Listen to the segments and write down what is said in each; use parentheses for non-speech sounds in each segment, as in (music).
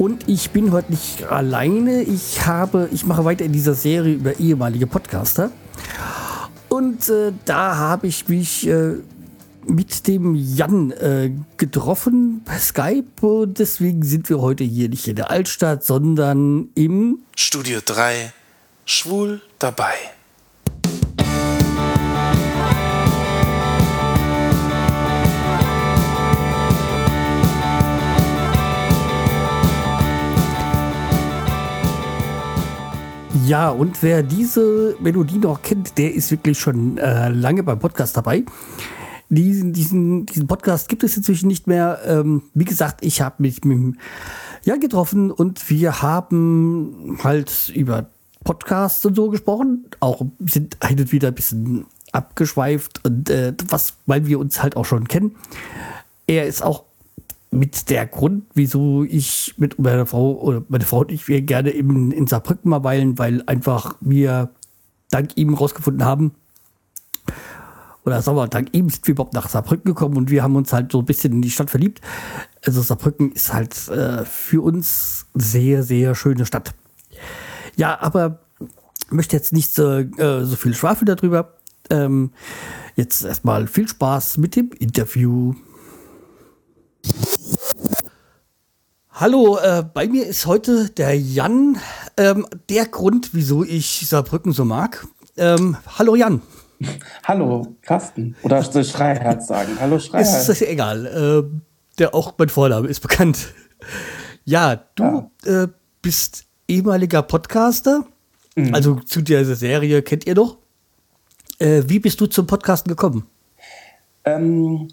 Und ich bin heute nicht alleine. Ich habe, ich mache weiter in dieser Serie über ehemalige Podcaster. Und äh, da habe ich mich äh, mit dem Jan äh, getroffen per Skype und deswegen sind wir heute hier nicht in der Altstadt, sondern im Studio 3 Schwul dabei. Ja, und wer diese Melodie noch kennt, der ist wirklich schon äh, lange beim Podcast dabei. Diesen, diesen, diesen Podcast gibt es inzwischen nicht mehr. Ähm, wie gesagt, ich habe mich mit Jan getroffen und wir haben halt über Podcasts und so gesprochen. Auch sind hin und wieder ein bisschen abgeschweift und äh, was, weil wir uns halt auch schon kennen. Er ist auch mit der Grund, wieso ich mit meiner Frau oder meine Frau und ich wir gerne in, in Saarbrücken mal weilen, weil einfach wir dank ihm rausgefunden haben, oder sagen wir, dank ihm sind wir überhaupt nach Saarbrücken gekommen und wir haben uns halt so ein bisschen in die Stadt verliebt. Also Saarbrücken ist halt äh, für uns sehr, sehr schöne Stadt. Ja, aber möchte jetzt nicht so, äh, so viel schwafeln darüber. Ähm, jetzt erstmal viel Spaß mit dem Interview. Hallo, äh, bei mir ist heute der Jan. Ähm, der Grund, wieso ich Saarbrücken so mag. Ähm, hallo Jan. (laughs) Hallo, Carsten. Oder Schreiherz sagen? Hallo, (laughs) Schreiherz. Ist egal. Äh, der auch mein Vorname ist bekannt. (laughs) Ja, du ja. Äh, bist ehemaliger Podcaster. Mhm. Also zu dieser Serie kennt ihr doch. Äh, wie bist du zum Podcasten gekommen? Ähm,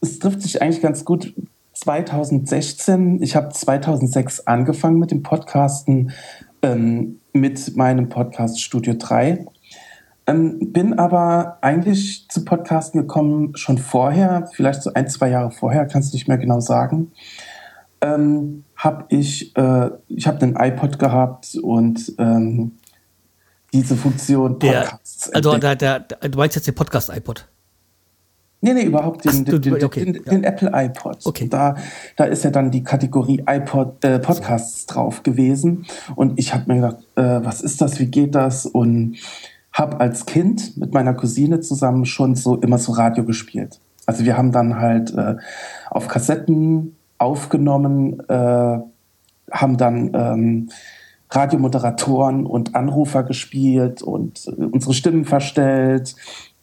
es trifft sich eigentlich ganz gut. 2016, ich habe 2006 angefangen mit dem Podcasten, ähm, mit meinem Podcast Studio 3 ähm, bin aber eigentlich zu Podcasten gekommen schon vorher, vielleicht so ein, zwei Jahre vorher, kannst du nicht mehr genau sagen. Ähm, habe ich, äh, ich habe den iPod gehabt und ähm, diese Funktion Podcasts. Der, also der, der, du meinst jetzt den Podcast-iPod? Nee, nee, überhaupt den, Ach, den, okay, den, ja. den, Apple iPod. Okay. Da, da ist ja dann die Kategorie iPod äh, Podcasts drauf gewesen. Und ich habe mir gedacht, äh, was ist das, wie geht das? Und habe als Kind mit meiner Cousine zusammen schon so immer so Radio gespielt. Also wir haben dann halt äh, auf Kassetten aufgenommen, äh, haben dann ähm, Radiomoderatoren und Anrufer gespielt und äh, unsere Stimmen verstellt,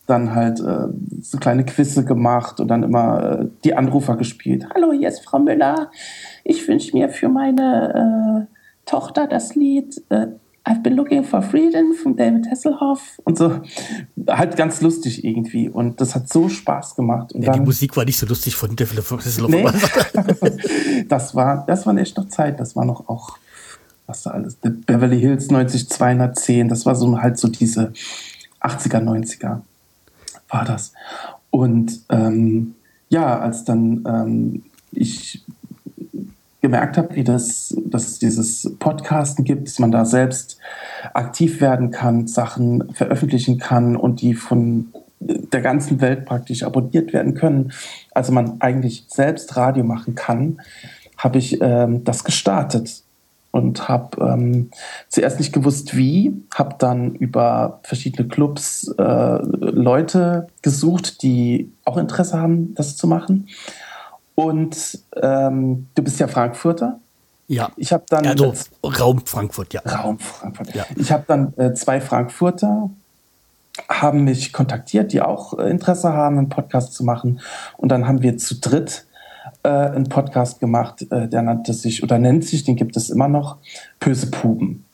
dann halt äh, so kleine Quizze gemacht und dann immer äh, die Anrufer gespielt. Hallo, hier ist Frau Müller. Ich wünsche mir für meine äh, Tochter das Lied äh, I've been looking for freedom von David Hasselhoff und so. Halt ganz lustig irgendwie. Und das hat so Spaß gemacht. Und ja, dann, die Musik war nicht so lustig von David Hasselhoff. Nee. (laughs) das, war, das war echt noch Zeit. Das war noch auch, was da alles, Beverly Hills 90210. Das war so halt so diese 80er, 90er war das. Und ähm, ja, als dann ähm, ich gemerkt habe, das, dass es dieses Podcasten gibt, dass man da selbst aktiv werden kann, Sachen veröffentlichen kann und die von der ganzen Welt praktisch abonniert werden können. Also man eigentlich selbst Radio machen kann, habe ich ähm, das gestartet und habe ähm, zuerst nicht gewusst, wie, habe dann über verschiedene Clubs äh, Leute gesucht, die auch Interesse haben, das zu machen und ähm, du bist ja Frankfurter. Ja. Ich habe dann also Raum Frankfurt, ja. Raum Frankfurt. Ja. Ich habe dann äh, zwei Frankfurter haben mich kontaktiert, die auch äh, Interesse haben, einen Podcast zu machen. Und dann haben wir zu dritt äh, einen Podcast gemacht, äh, der nannte sich oder nennt sich, den gibt es immer noch, Böse Puben.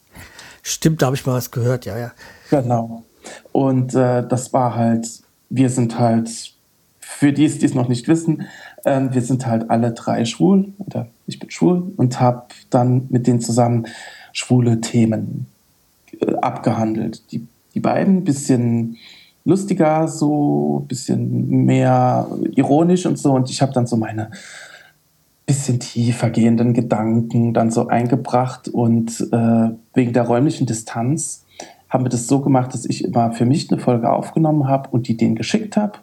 Stimmt, da habe ich mal was gehört, ja, ja. Genau. Und äh, das war halt, wir sind halt, für die, die es noch nicht wissen, ähm, wir sind halt alle drei schwul oder ich bin schwul und habe dann mit denen zusammen schwule Themen äh, abgehandelt. Die, die beiden ein bisschen lustiger, so ein bisschen mehr ironisch und so. Und ich habe dann so meine bisschen tiefer gehenden Gedanken dann so eingebracht. Und äh, wegen der räumlichen Distanz haben wir das so gemacht, dass ich immer für mich eine Folge aufgenommen habe und die denen geschickt habe.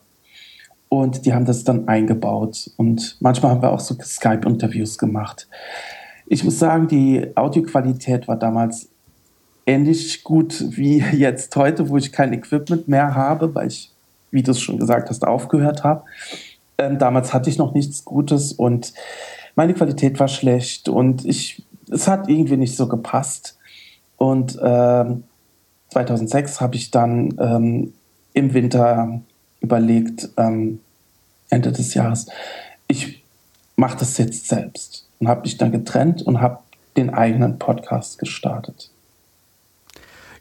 Und die haben das dann eingebaut. Und manchmal haben wir auch so Skype-Interviews gemacht. Ich muss sagen, die Audioqualität war damals ähnlich gut wie jetzt heute, wo ich kein Equipment mehr habe, weil ich, wie du es schon gesagt hast, aufgehört habe. Ähm, damals hatte ich noch nichts Gutes und meine Qualität war schlecht und ich, es hat irgendwie nicht so gepasst. Und ähm, 2006 habe ich dann ähm, im Winter überlegt, ähm, Ende des Jahres, ich mache das jetzt selbst und habe mich dann getrennt und habe den eigenen Podcast gestartet.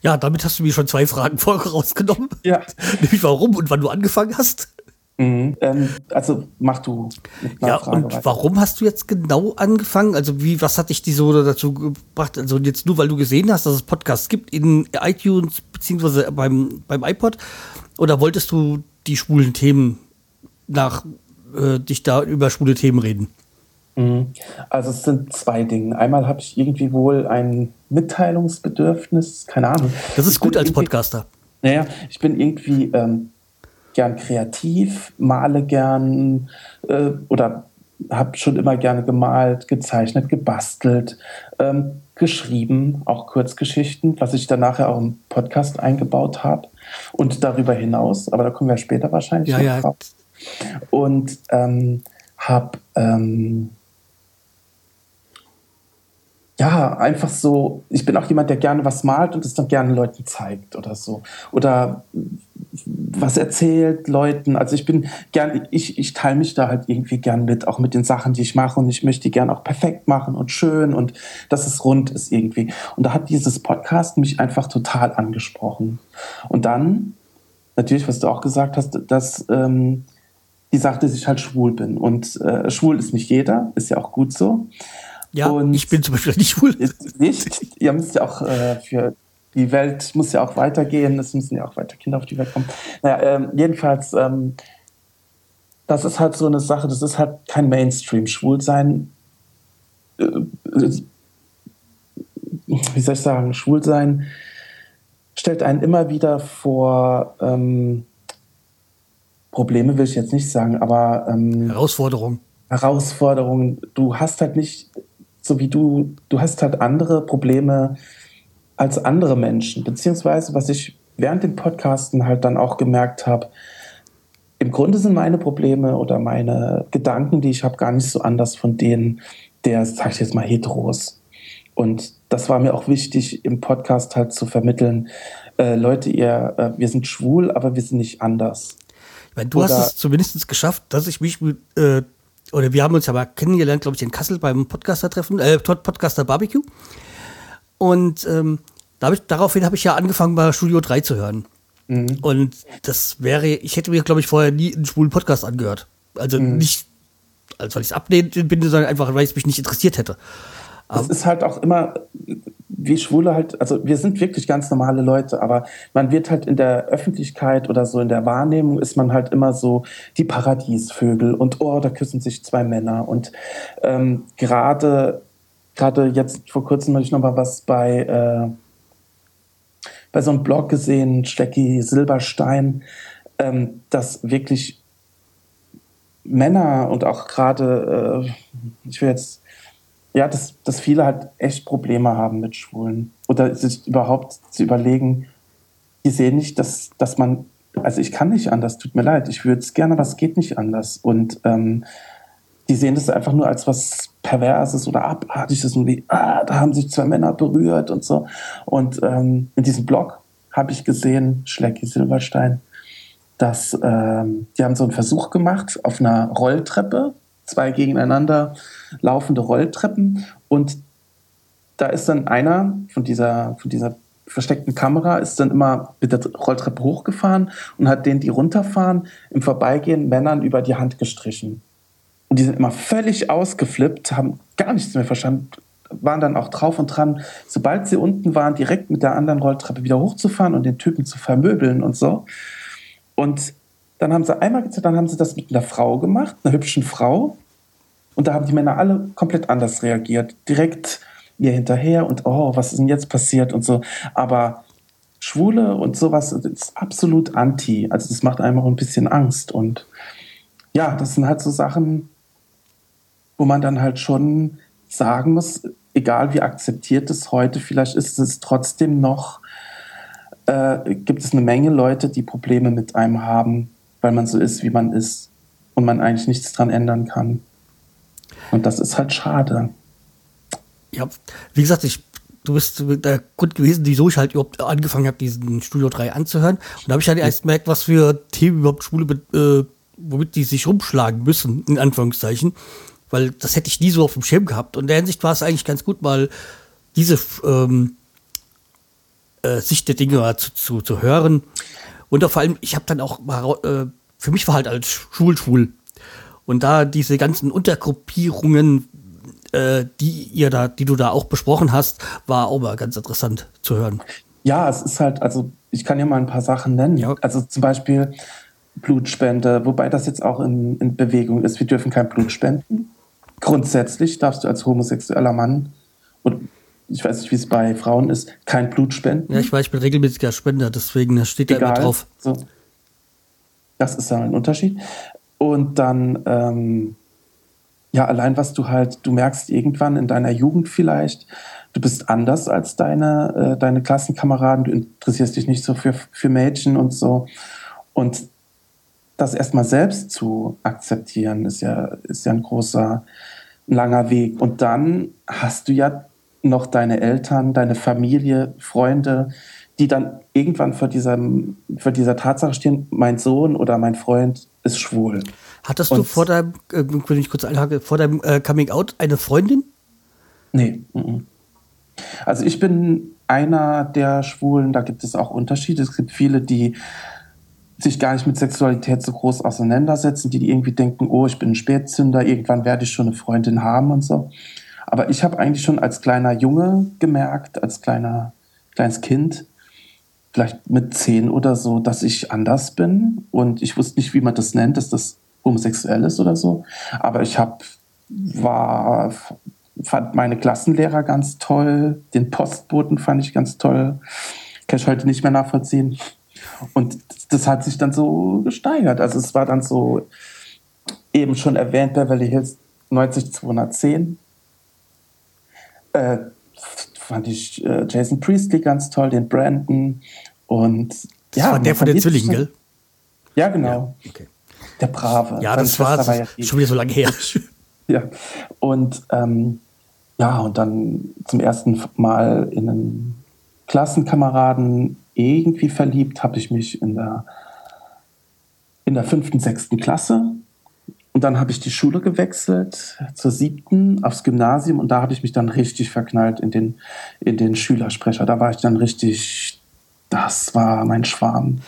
Ja, damit hast du mir schon zwei Fragen (laughs) vorausgenommen. Ja. (laughs) Nämlich warum und wann du angefangen hast. Mhm. Ähm, also mach du. Ja, Frage und weiter. warum hast du jetzt genau angefangen? Also wie, was hat dich die so dazu gebracht? Also jetzt nur, weil du gesehen hast, dass es Podcasts gibt in iTunes beziehungsweise beim, beim iPod? Oder wolltest du die schwulen Themen nach, äh, dich da über schwule Themen reden? Mhm. Also es sind zwei Dinge. Einmal habe ich irgendwie wohl ein Mitteilungsbedürfnis, keine Ahnung. Das ist gut als Podcaster. Naja, ich bin irgendwie ähm, gern kreativ, male gern äh, oder habe schon immer gerne gemalt, gezeichnet, gebastelt, ähm, geschrieben, auch Kurzgeschichten, was ich dann nachher auch im Podcast eingebaut habe. Und darüber hinaus, aber da kommen wir später wahrscheinlich ja, ja. drauf. Und ähm, habe ähm, ja, einfach so, ich bin auch jemand, der gerne was malt und es dann gerne Leuten zeigt oder so. Oder was erzählt Leuten. Also ich bin gern, ich, ich teile mich da halt irgendwie gern mit, auch mit den Sachen, die ich mache und ich möchte die gern auch perfekt machen und schön und dass es rund ist irgendwie. Und da hat dieses Podcast mich einfach total angesprochen. Und dann, natürlich, was du auch gesagt hast, dass ähm, die sagte, dass ich halt schwul bin. Und äh, schwul ist nicht jeder, ist ja auch gut so. Ja, und ich bin zum Beispiel nicht schwul. (laughs) Nicht? Ihr müsst ja auch äh, für die Welt muss ja auch weitergehen, es müssen ja auch weiter Kinder auf die Welt kommen. Naja, ähm, jedenfalls, ähm, das ist halt so eine Sache, das ist halt kein Mainstream-Schwulsein. Äh, äh, wie soll ich sagen, Schwulsein stellt einen immer wieder vor ähm, Probleme, will ich jetzt nicht sagen, aber ähm, Herausforderungen. Herausforderungen. Du hast halt nicht, so wie du, du hast halt andere Probleme als andere Menschen. Beziehungsweise, was ich während dem Podcasten halt dann auch gemerkt habe, im Grunde sind meine Probleme oder meine Gedanken, die ich habe, gar nicht so anders von denen der, sag ich jetzt mal, Heteros. Und das war mir auch wichtig, im Podcast halt zu vermitteln, äh, Leute, ihr, äh, wir sind schwul, aber wir sind nicht anders. Ich meine, du oder, hast es zumindest geschafft, dass ich mich mit, äh, oder wir haben uns ja mal kennengelernt, glaube ich, in Kassel beim Podcaster-Treffen, äh, Podcaster Barbecue. Und ähm, daraufhin habe ich ja angefangen, bei Studio 3 zu hören. Mhm. Und das wäre, ich hätte mir, glaube ich, vorher nie einen schwulen Podcast angehört. Also mhm. nicht, als weil ich es ablehnen bin, sondern einfach, weil es mich nicht interessiert hätte. Es ist halt auch immer, wie Schwule halt, also wir sind wirklich ganz normale Leute, aber man wird halt in der Öffentlichkeit oder so in der Wahrnehmung ist man halt immer so die Paradiesvögel und oh, da küssen sich zwei Männer. Und ähm, gerade gerade jetzt vor kurzem habe ich noch mal was bei äh, bei so einem Blog gesehen, Stecki Silberstein, ähm, dass wirklich Männer und auch gerade, äh, ich will jetzt, ja, dass, dass viele halt echt Probleme haben mit Schwulen. Oder sich überhaupt zu überlegen, die sehen nicht, dass, dass man, also ich kann nicht anders, tut mir leid, ich würde es gerne, aber es geht nicht anders. Und ähm, die sehen das einfach nur als was Perverses oder Abartiges und wie, ah, da haben sich zwei Männer berührt und so. Und ähm, in diesem Blog habe ich gesehen, Schlecki Silberstein, dass ähm, die haben so einen Versuch gemacht auf einer Rolltreppe, zwei gegeneinander laufende Rolltreppen und da ist dann einer von dieser, von dieser versteckten Kamera ist dann immer mit der Rolltreppe hochgefahren und hat denen, die runterfahren, im Vorbeigehen Männern über die Hand gestrichen. Und die sind immer völlig ausgeflippt, haben gar nichts mehr verstanden, waren dann auch drauf und dran, sobald sie unten waren, direkt mit der anderen Rolltreppe wieder hochzufahren und den Typen zu vermöbeln und so. Und dann haben sie einmal dann haben sie das mit einer Frau gemacht, einer hübschen Frau. Und da haben die Männer alle komplett anders reagiert. Direkt ihr hinterher und oh, was ist denn jetzt passiert und so. Aber Schwule und sowas ist absolut anti. Also das macht einem auch ein bisschen Angst. Und ja, das sind halt so Sachen, wo man dann halt schon sagen muss, egal wie akzeptiert es heute vielleicht ist, es trotzdem noch, äh, gibt es eine Menge Leute, die Probleme mit einem haben, weil man so ist, wie man ist und man eigentlich nichts dran ändern kann. Und das ist halt schade. Ja, wie gesagt, ich, du bist der Grund gewesen, wieso ich halt überhaupt angefangen habe, diesen Studio 3 anzuhören. Und da habe ich halt erst gemerkt, was für Themen überhaupt Schwule, äh, womit die sich rumschlagen müssen, in Anführungszeichen. Weil das hätte ich nie so auf dem Schirm gehabt. Und in der Hinsicht war es eigentlich ganz gut, mal diese ähm, äh, Sicht der Dinge zu, zu, zu hören. Und vor allem, ich habe dann auch mal, äh, für mich war halt als Schulschwul. Und da diese ganzen Untergruppierungen, äh, die ihr da, die du da auch besprochen hast, war auch mal ganz interessant zu hören. Ja, es ist halt, also ich kann ja mal ein paar Sachen nennen. Ja. Also zum Beispiel Blutspende, wobei das jetzt auch in, in Bewegung ist. Wir dürfen kein Blut spenden. Grundsätzlich darfst du als homosexueller Mann und ich weiß nicht, wie es bei Frauen ist, kein Blut spenden. Ja, ich weiß, ich bin regelmäßiger Spender, deswegen steht da immer drauf. So. Das ist dann ein Unterschied. Und dann, ähm, ja, allein was du halt, du merkst irgendwann in deiner Jugend vielleicht, du bist anders als deine, äh, deine Klassenkameraden, du interessierst dich nicht so für, für Mädchen und so. Und das erstmal selbst zu akzeptieren, ist ja, ist ja ein großer, langer Weg. Und dann hast du ja noch deine Eltern, deine Familie, Freunde, die dann irgendwann vor, diesem, vor dieser Tatsache stehen, mein Sohn oder mein Freund ist schwul. Hattest Und du vor deinem, äh, wenn ich kurz einhake, vor deinem äh, Coming Out eine Freundin? Nee. M Also ich bin einer der Schwulen, da gibt es auch Unterschiede. Es gibt viele, die sich gar nicht mit Sexualität so groß auseinandersetzen, die, die irgendwie denken, oh, ich bin ein Spätzünder, irgendwann werde ich schon eine Freundin haben und so. Aber ich habe eigentlich schon als kleiner Junge gemerkt, als kleiner, kleines Kind, vielleicht mit zehn oder so, dass ich anders bin. Und ich wusste nicht, wie man das nennt, dass das homosexuell ist oder so. Aber ich habe, war, fand meine Klassenlehrer ganz toll, den Postboten fand ich ganz toll. Kann ich heute nicht mehr nachvollziehen. Und das hat sich dann so gesteigert. Also es war dann so, eben schon erwähnt, Beverly Hills 90210 äh, fand ich äh, Jason Priestley ganz toll, den Brandon und das ja, war der von den Zwillingen, gell? Ja, genau. Ja, okay. Der Brave. Ja, das war, war ja schon wieder so lange her. (laughs) ja. Und ähm, ja, und dann zum ersten Mal in einen Klassenkameraden irgendwie verliebt habe ich mich in der in der fünften, sechsten Klasse und dann habe ich die Schule gewechselt zur siebten aufs Gymnasium und da habe ich mich dann richtig verknallt in den, in den Schülersprecher. Da war ich dann richtig, das war mein Schwarm.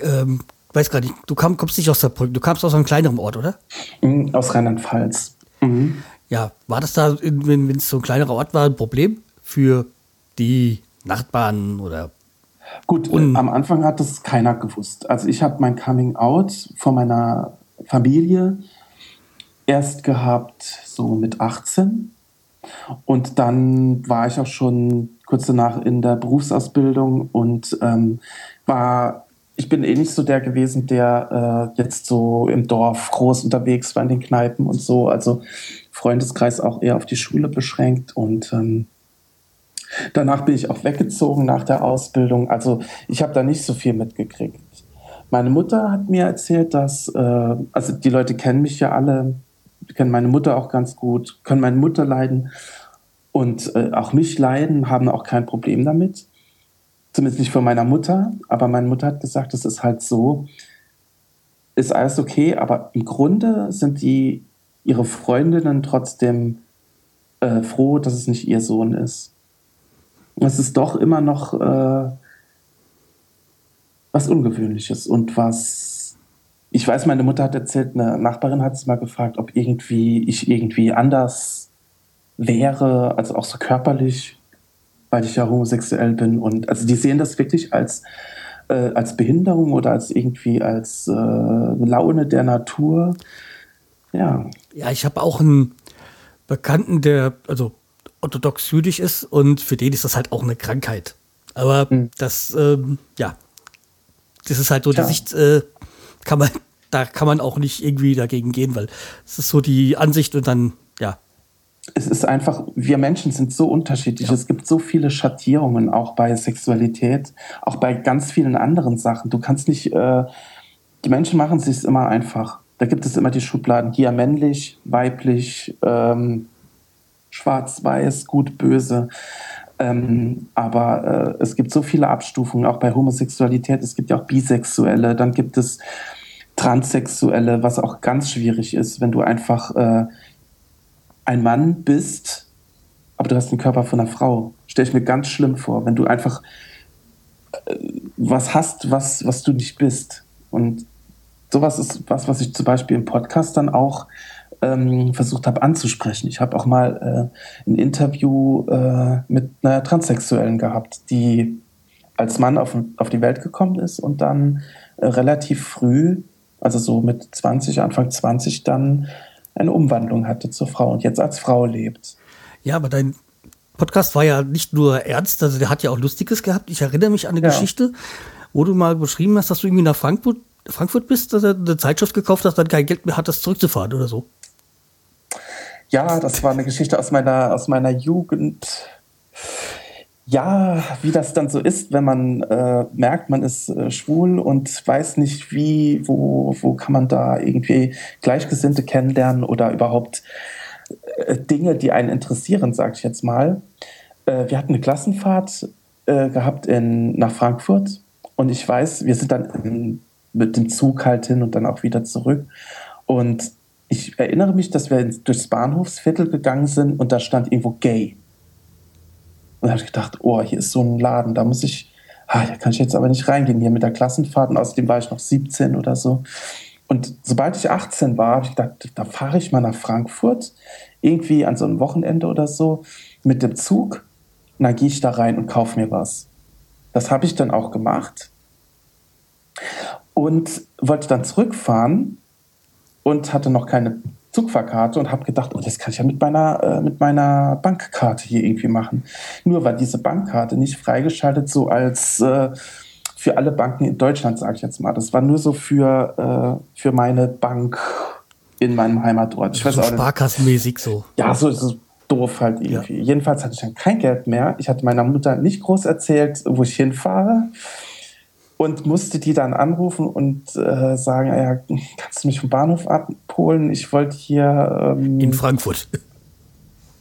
Ähm, weiß gar nicht, du komm, kommst nicht aus der du kamst aus einem kleineren Ort, oder? Mhm, aus Rheinland-Pfalz. Mhm. Ja, war das da, wenn es so ein kleinerer Ort war, ein Problem für die Nachbarn oder Gut, am Anfang hat das keiner gewusst. Also ich habe mein Coming Out vor meiner Familie erst gehabt, so mit 18. Und dann war ich auch schon kurz danach in der Berufsausbildung und ähm, war, ich bin eh nicht so der gewesen, der äh, jetzt so im Dorf groß unterwegs war in den Kneipen und so. Also Freundeskreis auch eher auf die Schule beschränkt und ähm, danach bin ich auch weggezogen nach der Ausbildung. Also ich habe da nicht so viel mitgekriegt. Meine Mutter hat mir erzählt, dass, äh, also die Leute kennen mich ja alle, kennen meine Mutter auch ganz gut, können meine Mutter leiden und äh, auch mich leiden, haben auch kein Problem damit. Zumindest nicht von meiner Mutter, aber meine Mutter hat gesagt, es ist halt so, ist alles okay, aber im Grunde sind die ihre Freundinnen trotzdem äh, froh, dass es nicht ihr Sohn ist. Es ist doch immer noch äh, was Ungewöhnliches und was. Ich weiß, meine Mutter hat erzählt, eine Nachbarin hat es mal gefragt, ob irgendwie ich irgendwie anders wäre, also auch so körperlich, weil ich ja homosexuell bin. Und also die sehen das wirklich als, äh, als Behinderung oder als irgendwie als äh, Laune der Natur. Ja. Ja, ich habe auch einen Bekannten, der also orthodox jüdisch ist und für den ist das halt auch eine Krankheit. Aber mhm. das, ähm, ja, das ist halt so die Sicht, äh, kann man, da kann man auch nicht irgendwie dagegen gehen, weil es ist so die Ansicht und dann, ja. Es ist einfach, wir Menschen sind so unterschiedlich. Ja. Es gibt so viele Schattierungen auch bei Sexualität, auch bei ganz vielen anderen Sachen. Du kannst nicht, äh, die Menschen machen es sich immer einfach. Da gibt es immer die Schubladen, hier männlich, weiblich, ähm, schwarz-weiß, gut, böse. Ähm, aber äh, es gibt so viele Abstufungen, auch bei Homosexualität. Es gibt ja auch Bisexuelle, dann gibt es Transsexuelle, was auch ganz schwierig ist, wenn du einfach äh, ein Mann bist, aber du hast den Körper von einer Frau. Stelle ich mir ganz schlimm vor, wenn du einfach äh, was hast, was, was du nicht bist. Und sowas ist was, was ich zum Beispiel im Podcast dann auch ähm, versucht habe anzusprechen. Ich habe auch mal äh, ein Interview äh, mit einer Transsexuellen gehabt, die als Mann auf, auf die Welt gekommen ist und dann äh, relativ früh, also so mit 20, Anfang 20, dann eine Umwandlung hatte zur Frau und jetzt als Frau lebt. Ja, aber dein Podcast war ja nicht nur ernst, also der hat ja auch Lustiges gehabt. Ich erinnere mich an eine ja. Geschichte, wo du mal beschrieben hast, dass du irgendwie nach Frankfurt, Frankfurt bist, dass er eine Zeitschrift gekauft hast, dann kein Geld mehr hat, das zurückzufahren oder so. Ja, das war eine Geschichte aus meiner, aus meiner Jugend. Ja, wie das dann so ist, wenn man äh, merkt, man ist äh, schwul und weiß nicht, wie, wo, wo kann man da irgendwie Gleichgesinnte kennenlernen oder überhaupt äh, Dinge, die einen interessieren, sag ich jetzt mal. Äh, wir hatten eine Klassenfahrt äh, gehabt in, nach Frankfurt und ich weiß, wir sind dann in, mit dem Zug halt hin und dann auch wieder zurück. Und ich erinnere mich, dass wir durchs Bahnhofsviertel gegangen sind und da stand irgendwo gay. Und da habe ich gedacht, oh, hier ist so ein Laden, da muss ich, ah, da kann ich jetzt aber nicht reingehen, hier mit der Klassenfahrt. Und außerdem war ich noch 17 oder so. Und sobald ich 18 war, habe ich gedacht, da fahre ich mal nach Frankfurt, irgendwie an so einem Wochenende oder so, mit dem Zug. Und dann gehe ich da rein und kaufe mir was. Das habe ich dann auch gemacht. Und wollte dann zurückfahren und hatte noch keine Zugfahrkarte und habe gedacht, oh, das kann ich ja mit meiner, äh, mit meiner Bankkarte hier irgendwie machen. Nur war diese Bankkarte nicht freigeschaltet, so als äh, für alle Banken in Deutschland, sage ich jetzt mal. Das war nur so für, äh, für meine Bank in meinem Heimatort. Ich weiß so auch Sparkassenmäßig so. Ja, so ist es doof halt irgendwie. Ja. Jedenfalls hatte ich dann kein Geld mehr. Ich hatte meiner Mutter nicht groß erzählt, wo ich hinfahre und musste die dann anrufen und äh, sagen, ja, kannst du mich vom Bahnhof abholen? Ich wollte hier... Ähm, in Frankfurt.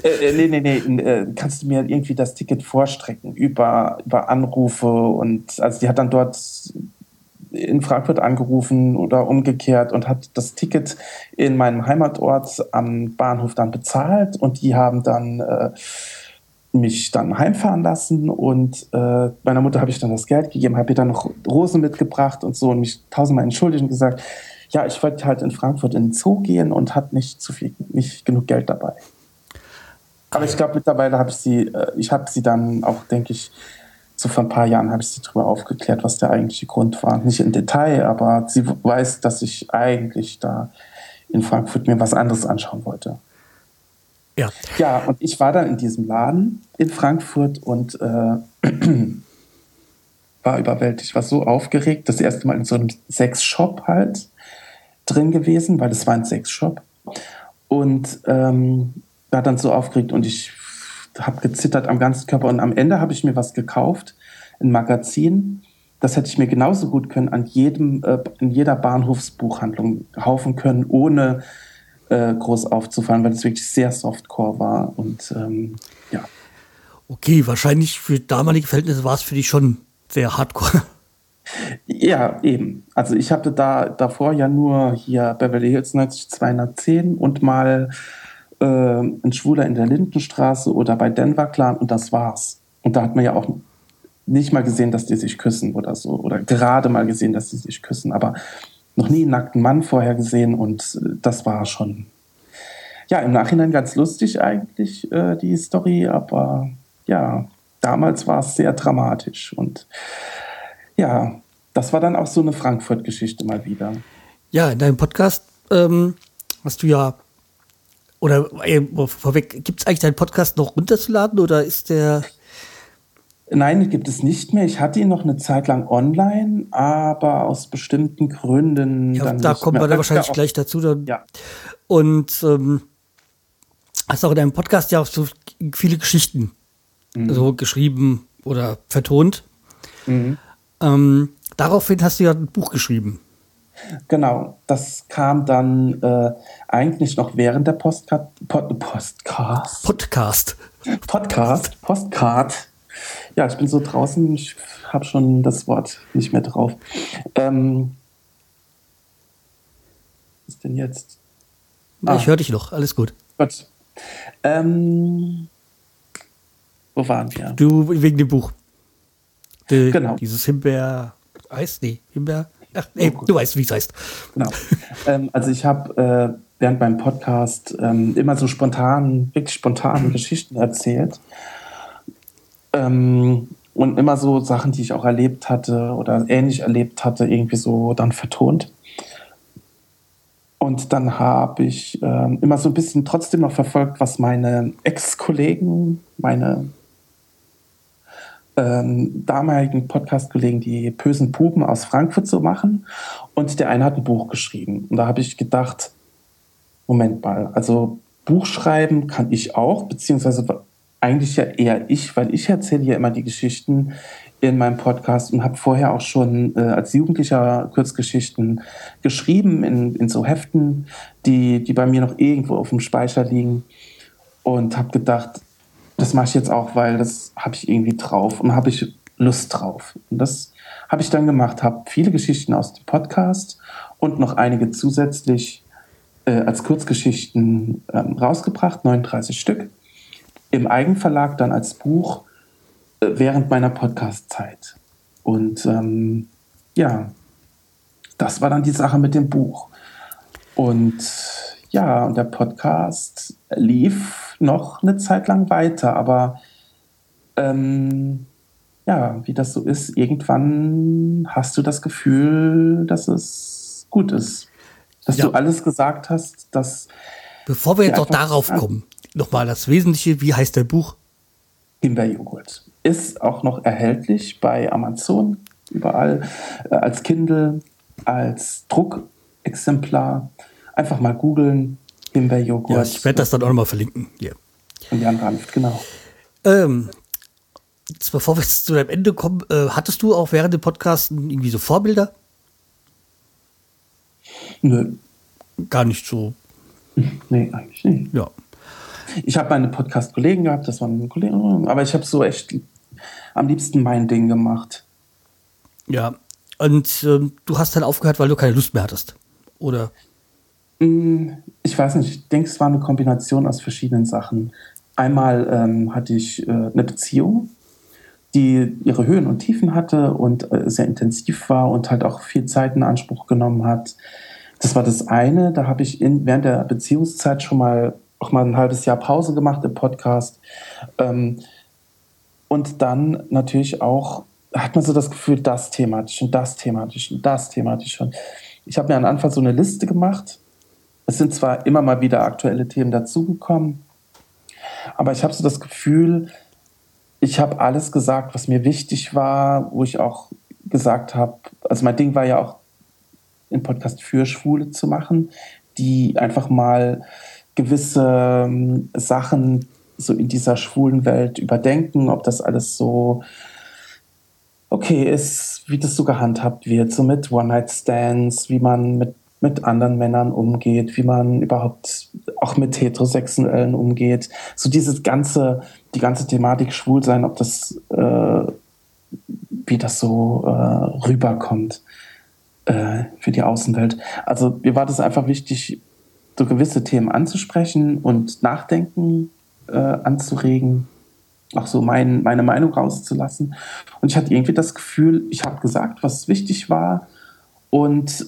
Äh, äh, nee, nee, nee, äh, kannst du mir irgendwie das Ticket vorstrecken über, über Anrufe und also die hat dann dort in Frankfurt angerufen oder umgekehrt und hat das Ticket in meinem Heimatort am Bahnhof dann bezahlt und die haben dann äh, mich dann heimfahren lassen und äh, meiner Mutter habe ich dann das Geld gegeben, habe ihr dann noch Rosen mitgebracht und so und mich tausendmal entschuldigt und gesagt, ja, ich wollte halt in Frankfurt in den Zoo gehen und hatte nicht zu viel, nicht genug Geld dabei. Aber ich glaube, mittlerweile habe ich sie, äh, ich habe sie dann auch, denke ich, so vor ein paar Jahren habe ich sie darüber aufgeklärt, was der eigentliche Grund war. Nicht im Detail, aber sie weiß, dass ich eigentlich da in Frankfurt mir was anderes anschauen wollte. Ja. Ja, und ich war dann in diesem Laden in Frankfurt und äh, (clears throat) war überwältigt. War so aufgeregt. Das erste Mal in so einem Sexshop halt drin gewesen, weil es war ein Sexshop. Und ähm, war dann so aufgeregt und ich habe gezittert am ganzen Körper. Und am Ende habe ich mir was gekauft, ein Magazin. Das hätte ich mir genauso gut können an jedem, äh, in jeder Bahnhofsbuchhandlung kaufen können, ohne äh, groß aufzufallen, weil es wirklich sehr Softcore war. Und ähm, ja. Okay, wahrscheinlich für damalige Verhältnisse war es für dich schon sehr hardcore. (laughs) Ja, eben. Also ich hatte da davor ja nur hier Beverly Hills 90210 und mal äh, ein Schwuler in der Lindenstraße oder bei Denver Clan und das war's. Und da hat man ja auch nicht mal gesehen, dass die sich küssen oder so. Oder gerade mal gesehen, dass die sich küssen. Aber noch nie einen nackten Mann vorher gesehen und äh, das war schon. ja, im Nachhinein ganz lustig eigentlich, äh, die Story, aber ja, damals war es sehr dramatisch. Und ja, das war dann auch so eine Frankfurt-Geschichte mal wieder. Ja, in deinem Podcast ähm, hast du ja, oder äh, vorweg, gibt es eigentlich deinen Podcast noch runterzuladen oder ist der. Nein, gibt es nicht mehr. Ich hatte ihn noch eine Zeit lang online, aber aus bestimmten Gründen. Ja, da kommen wir dann wahrscheinlich gleich dazu. Dann. Ja. Und ähm, hast auch in deinem Podcast ja auch so viele Geschichten mhm. so geschrieben oder vertont. Mhm. Ähm, daraufhin hast du ja ein Buch geschrieben. Genau, das kam dann äh, eigentlich noch während der Postcard, Pod, Postcast. Podcast. Podcast, Postcard. Ja, ich bin so draußen, ich habe schon das Wort nicht mehr drauf. Ähm, was ist denn jetzt? Ah. Ich höre dich noch, alles gut. Gut. Ähm, wo waren wir? Du wegen dem Buch. Die, genau. Dieses Himbeer. Eis? Nee, Himbeer. Ach, nee, oh, du weißt, wie es heißt. Genau. (laughs) ähm, also ich habe äh, während meinem Podcast ähm, immer so spontan, wirklich spontan (clears throat) Geschichten erzählt. Ähm, und immer so Sachen, die ich auch erlebt hatte oder ähnlich erlebt hatte, irgendwie so dann vertont. Und dann habe ich ähm, immer so ein bisschen trotzdem noch verfolgt, was meine Ex-Kollegen, meine ähm, damaligen Podcast-Kollegen, die bösen Puben aus Frankfurt so machen. Und der eine hat ein Buch geschrieben. Und da habe ich gedacht, Moment mal, also Buch schreiben kann ich auch, beziehungsweise eigentlich ja eher ich, weil ich erzähle ja immer die Geschichten in meinem Podcast und habe vorher auch schon äh, als Jugendlicher Kurzgeschichten geschrieben in, in so Heften, die, die bei mir noch irgendwo auf dem Speicher liegen. Und habe gedacht, das mache ich jetzt auch, weil das habe ich irgendwie drauf und habe ich Lust drauf. Und das habe ich dann gemacht, habe viele Geschichten aus dem Podcast und noch einige zusätzlich äh, als Kurzgeschichten ähm, rausgebracht, 39 Stück. Im Eigenverlag dann als Buch äh, während meiner Podcast-Zeit. Und ähm, ja, das war dann die Sache mit dem Buch. Und ja, und der Podcast lief noch eine Zeit lang weiter, aber ähm, ja, wie das so ist, irgendwann hast du das Gefühl, dass es gut ist. Dass ja. du alles gesagt hast, dass. Bevor wir jetzt auch darauf kommen, nochmal das Wesentliche, wie heißt dein Buch? Himbeerjoghurt. Ist auch noch erhältlich bei Amazon, überall, äh, als Kindle, als Druckexemplar. Einfach mal googeln, Himbeerjoghurt. Ja, ich werde das dann auch nochmal verlinken. Hier. Und Jan Ranft, genau. Ähm, jetzt, bevor wir jetzt zu deinem Ende kommen, äh, hattest du auch während dem Podcast irgendwie so Vorbilder? Nö. Gar nicht so. Nee, eigentlich nicht. Ja. Ich habe meine Podcast-Kollegen gehabt, das waren Kollegen, aber ich habe so echt am liebsten mein Ding gemacht. Ja, und ähm, du hast dann aufgehört, weil du keine Lust mehr hattest, oder? Mm, ich weiß nicht, ich denke, es war eine Kombination aus verschiedenen Sachen. Einmal ähm, hatte ich äh, eine Beziehung, die ihre Höhen und Tiefen hatte und äh, sehr intensiv war und halt auch viel Zeit in Anspruch genommen hat. Das war das eine. Da habe ich in, während der Beziehungszeit schon mal auch mal ein halbes Jahr Pause gemacht im Podcast. Ähm, und dann natürlich auch hat man so das Gefühl, das thematisch und das thematisch und das thematisch. Und ich habe mir am Anfang so eine Liste gemacht. Es sind zwar immer mal wieder aktuelle Themen dazugekommen, aber ich habe so das Gefühl, ich habe alles gesagt, was mir wichtig war, wo ich auch gesagt habe, also mein Ding war ja auch, einen Podcast für Schwule zu machen, die einfach mal gewisse ähm, Sachen so in dieser schwulen Welt überdenken, ob das alles so okay ist, wie das so gehandhabt wird, so mit One-Night-Stands, wie man mit, mit anderen Männern umgeht, wie man überhaupt auch mit Heterosexuellen umgeht. So dieses ganze, die ganze Thematik Schwulsein, ob das, äh, wie das so äh, rüberkommt äh, für die Außenwelt. Also mir war das einfach wichtig, so gewisse Themen anzusprechen und Nachdenken äh, anzuregen, auch so mein, meine Meinung rauszulassen. Und ich hatte irgendwie das Gefühl, ich habe gesagt, was wichtig war und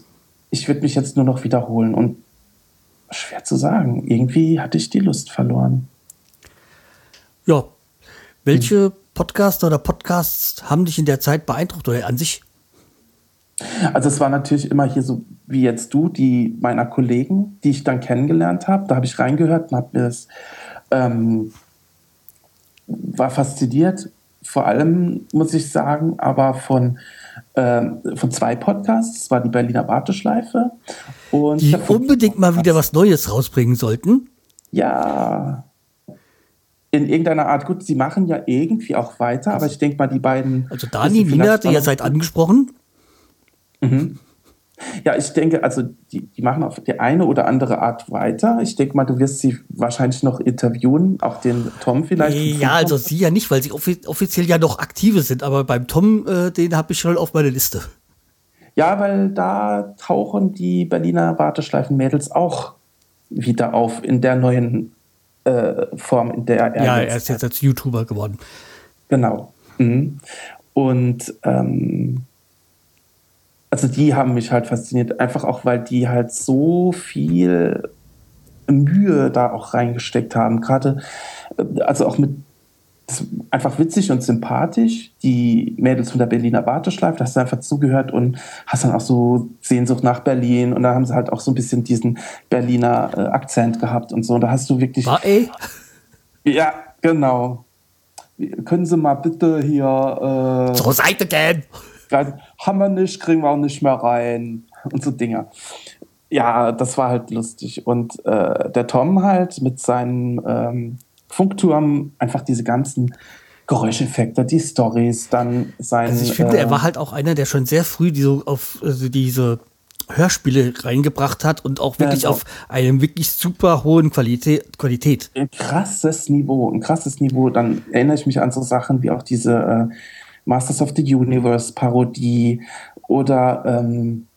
ich würde mich jetzt nur noch wiederholen. Und schwer zu sagen. Irgendwie hatte ich die Lust verloren. Ja. Welche Podcaster oder Podcasts haben dich in der Zeit beeindruckt oder an sich? Also es war natürlich immer hier so wie jetzt du, die meiner Kollegen, die ich dann kennengelernt habe. Da habe ich reingehört und habe mir das ähm, war fasziniert. Vor allem muss ich sagen, aber von ähm, von zwei Podcasts. Das war die Berliner Warteschleife und die unbedingt mal wieder was Neues rausbringen sollten. Ja, in irgendeiner Art, gut, sie machen ja irgendwie auch weiter, aber ich denke mal, die beiden. Also Dani, Nina hatte ja seit angesprochen. Mhm. Ja, ich denke, also die, die machen auf die eine oder andere Art weiter. Ich denke mal, du wirst sie wahrscheinlich noch interviewen, auch den Tom vielleicht. Ja, also sie ja nicht, weil sie offi offiziell ja noch aktive sind, aber beim Tom, äh, den habe ich schon auf meiner Liste. Ja, weil da tauchen die Berliner Warteschleifen-Mädels auch wieder auf in der neuen äh, Form, in der er. Ja, er ist jetzt als YouTuber geworden. Genau. Mhm. Und ähm, also die haben mich halt fasziniert, einfach auch, weil die halt so viel Mühe da auch reingesteckt haben. Gerade, äh, also auch mit einfach witzig und sympathisch. Die Mädels von der Berliner Warteschleife, da hast du einfach zugehört und hast dann auch so Sehnsucht nach Berlin und da haben sie halt auch so ein bisschen diesen Berliner äh, Akzent gehabt und so. Und da hast du wirklich. War ey? Ja, genau. Können Sie mal bitte hier. Äh, Zur Seite gehen! Haben wir nicht, kriegen wir auch nicht mehr rein und so Dinge. Ja, das war halt lustig. Und äh, der Tom halt mit seinem ähm, Funkturm einfach diese ganzen Geräuscheffekte, die Stories, dann sein. Also ich finde, äh, er war halt auch einer, der schon sehr früh die so auf also diese Hörspiele reingebracht hat und auch wirklich ja, auf einem wirklich super hohen Qualität. Qualität. Ein krasses Niveau, ein krasses Niveau. Dann erinnere ich mich an so Sachen wie auch diese äh, Masters of the Universe Parodie oder ähm,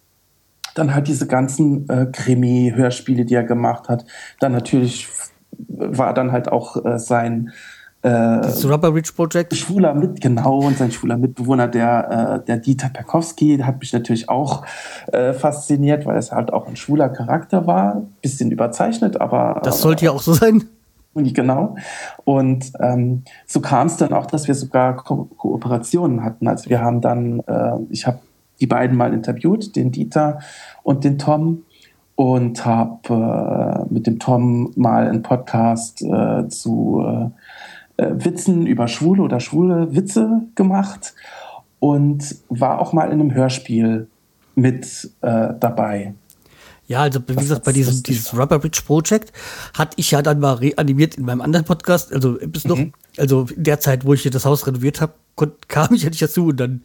dann halt diese ganzen äh, Krimi-Hörspiele, die er gemacht hat. Dann natürlich war dann halt auch äh, sein äh, das Rubber Ridge Project. Schwuler mit, genau, und sein schwuler Mitbewohner, der, äh, der Dieter Perkowski, hat mich natürlich auch äh, fasziniert, weil es halt auch ein schwuler Charakter war. Bisschen überzeichnet, aber. Das sollte ja auch so sein. Genau. Und ähm, so kam es dann auch, dass wir sogar Ko Kooperationen hatten. Also wir haben dann, äh, ich habe die beiden mal interviewt, den Dieter und den Tom, und habe äh, mit dem Tom mal einen Podcast äh, zu äh, äh, Witzen über Schwule oder schwule Witze gemacht und war auch mal in einem Hörspiel mit äh, dabei. Ja, also wie gesagt, bei diesem dieses Rubber Bridge Project hatte ich ja dann mal reanimiert in meinem anderen Podcast, also bis noch, mhm. also in der Zeit, wo ich hier das Haus renoviert habe, kam ich ja nicht dazu und dann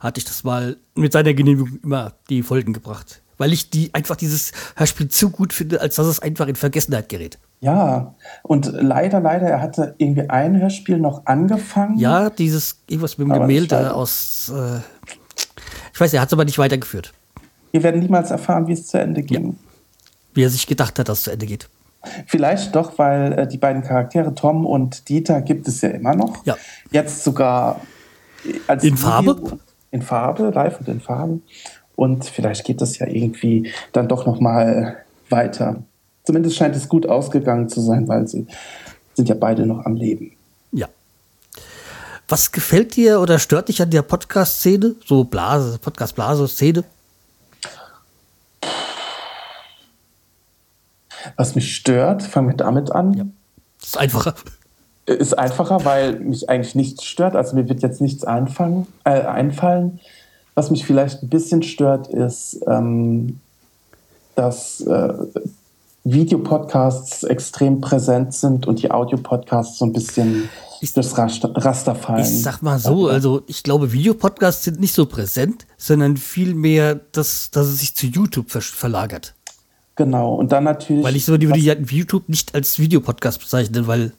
hatte ich das mal mit seiner Genehmigung immer die Folgen gebracht. Weil ich die einfach dieses Hörspiel zu gut finde, als dass es einfach in Vergessenheit gerät. Ja, und leider, leider, er hatte irgendwie ein Hörspiel noch angefangen. Ja, dieses irgendwas mit dem Gemälde aus. Äh, ich weiß, er hat es aber nicht weitergeführt. Wir werden niemals erfahren, wie es zu Ende ging. Ja. Wie er sich gedacht hat, dass es zu Ende geht. Vielleicht doch, weil äh, die beiden Charaktere Tom und Dieter gibt es ja immer noch. Ja. Jetzt sogar als in Video, Farbe. In Farbe, live und in Farben. Und vielleicht geht das ja irgendwie dann doch noch mal weiter. Zumindest scheint es gut ausgegangen zu sein, weil sie sind ja beide noch am Leben. Ja. Was gefällt dir oder stört dich an der Podcast-Szene? So Blase, Podcast-Blase-Szene? Was mich stört, fangen wir damit an. Ja. Ist einfacher. Ist einfacher, weil mich eigentlich nichts stört. Also mir wird jetzt nichts einfangen, äh, einfallen. Was mich vielleicht ein bisschen stört, ist, ähm, dass äh, Videopodcasts extrem präsent sind und die Audiopodcasts so ein bisschen ich, durchs Raster, Raster fallen. Ich sag mal so, also ich glaube, Videopodcasts sind nicht so präsent, sondern vielmehr, dass, dass es sich zu YouTube ver verlagert. Genau, und dann natürlich. Weil ich so die würde YouTube nicht als Videopodcast bezeichnen, weil.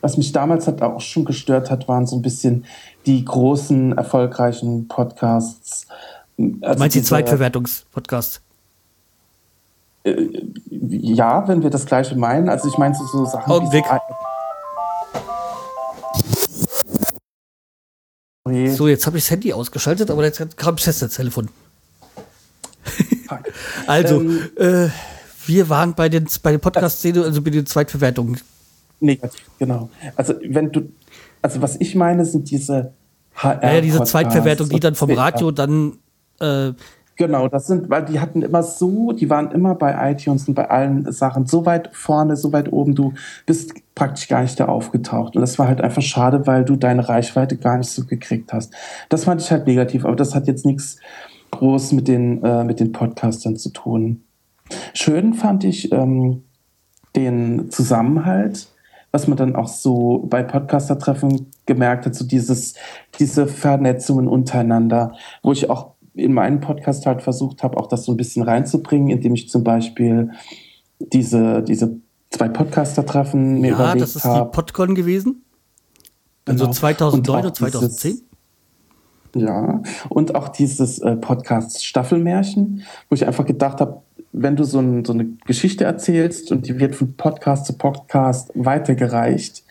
Was mich damals halt auch schon gestört hat, waren so ein bisschen die großen, erfolgreichen Podcasts. Also du meinst die Zweitverwertungspodcasts? Äh, ja, wenn wir das gleiche meinen. Also ich meine so, so Sachen Augenblick. wie so, jetzt habe ich das Handy ausgeschaltet, aber jetzt kam das Telefon. Also, ähm, äh, Wir waren bei den, bei den Podcast-Szene, also bei den Zweitverwertungen. Negativ, genau. Also wenn du, also was ich meine, sind diese HR. Ja, diese Zweitverwertung, die dann vom Radio dann äh, Genau, das sind, weil die hatten immer so, die waren immer bei iTunes und bei allen Sachen so weit vorne, so weit oben, du bist praktisch gar nicht da aufgetaucht. Und das war halt einfach schade, weil du deine Reichweite gar nicht so gekriegt hast. Das fand ich halt negativ, aber das hat jetzt nichts groß mit den, äh, mit den Podcastern zu tun. Schön fand ich ähm, den Zusammenhalt, was man dann auch so bei Podcaster-Treffen gemerkt hat, so dieses, diese Vernetzungen untereinander, wo ich auch in meinen Podcast halt versucht habe, auch das so ein bisschen reinzubringen, indem ich zum Beispiel diese, diese zwei Podcaster-Treffen mir ja, überlegt habe. Ja, das ist hab. die Podcon gewesen. Also genau. 2009 und, 2010. Ja, und auch dieses äh, Podcast Staffelmärchen, wo ich einfach gedacht habe, wenn du so, ein, so, eine Geschichte erzählst und die wird von Podcast zu Podcast weitergereicht,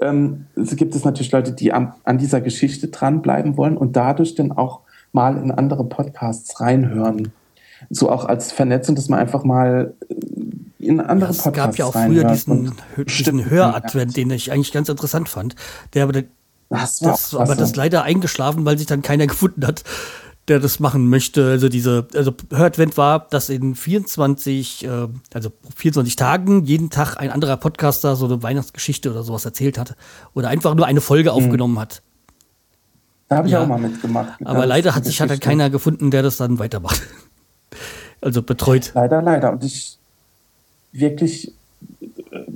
ähm, gibt es natürlich Leute, die am, an dieser Geschichte dranbleiben wollen und dadurch dann auch mal in andere Podcasts reinhören. So auch als Vernetzung, dass man einfach mal äh, in andere ja, Podcasts Es gab ja auch früher diesen, diesen Höradvent, den ich eigentlich ganz interessant fand. Der aber, das, das aber das leider eingeschlafen, weil sich dann keiner (laughs) gefunden hat, der das machen möchte. Also diese, also Höradvent war, dass in 24, äh, also 24 Tagen jeden Tag ein anderer Podcaster so eine Weihnachtsgeschichte oder sowas erzählt hat. Oder einfach nur eine Folge mhm. aufgenommen hat. Da habe ich ja, auch mal mitgemacht. Aber leider hat sich halt keiner gefunden, der das dann weitermacht. (laughs) also betreut. Leider, leider. Und ich wirklich,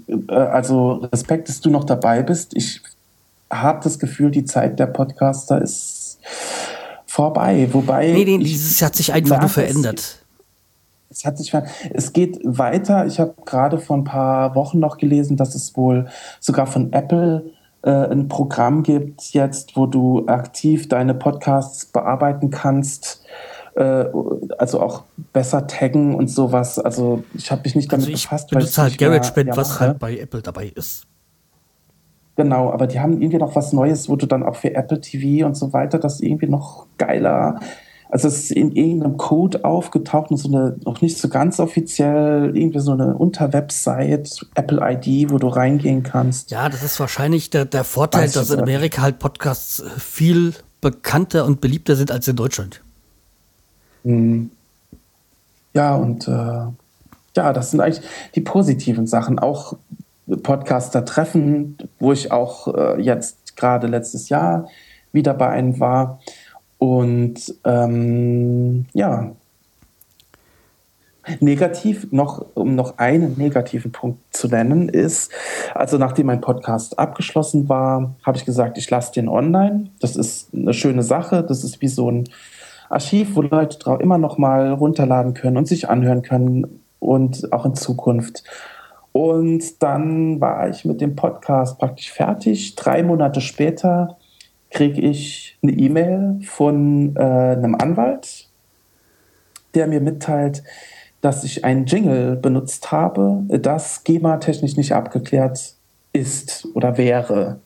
äh, also Respekt, dass du noch dabei bist. Ich habe das Gefühl, die Zeit der Podcaster ist vorbei. Wobei. Nee, nee, dieses hat sich einfach nur verändert. Es hat sich Es geht weiter. Ich habe gerade vor ein paar Wochen noch gelesen, dass es wohl sogar von Apple äh, ein Programm gibt jetzt, wo du aktiv deine Podcasts bearbeiten kannst, äh, also auch besser taggen und sowas. Also ich habe mich nicht damit also ich befasst. weil benutze halt GarageBand, was halt bei Apple dabei ist. Genau, aber die haben irgendwie noch was Neues, wo du dann auch für Apple TV und so weiter das irgendwie noch geiler also es ist in irgendeinem Code aufgetaucht und so eine, noch nicht so ganz offiziell, irgendwie so eine Unterwebsite, Apple ID, wo du reingehen kannst. Ja, das ist wahrscheinlich der, der Vorteil, Weiß dass in Amerika halt Podcasts viel bekannter und beliebter sind als in Deutschland. Mhm. Ja, und äh, ja, das sind eigentlich die positiven Sachen. Auch Podcaster-Treffen, wo ich auch äh, jetzt gerade letztes Jahr wieder bei einem war und ähm, ja, negativ, noch, um noch einen negativen Punkt zu nennen, ist, also nachdem mein Podcast abgeschlossen war, habe ich gesagt, ich lasse den online. Das ist eine schöne Sache. Das ist wie so ein Archiv, wo Leute immer noch mal runterladen können und sich anhören können und auch in Zukunft. Und dann war ich mit dem Podcast praktisch fertig. Drei Monate später kriege ich eine E-Mail von äh, einem Anwalt, der mir mitteilt, dass ich ein Jingle benutzt habe, das GEMA-technisch nicht abgeklärt ist oder wäre.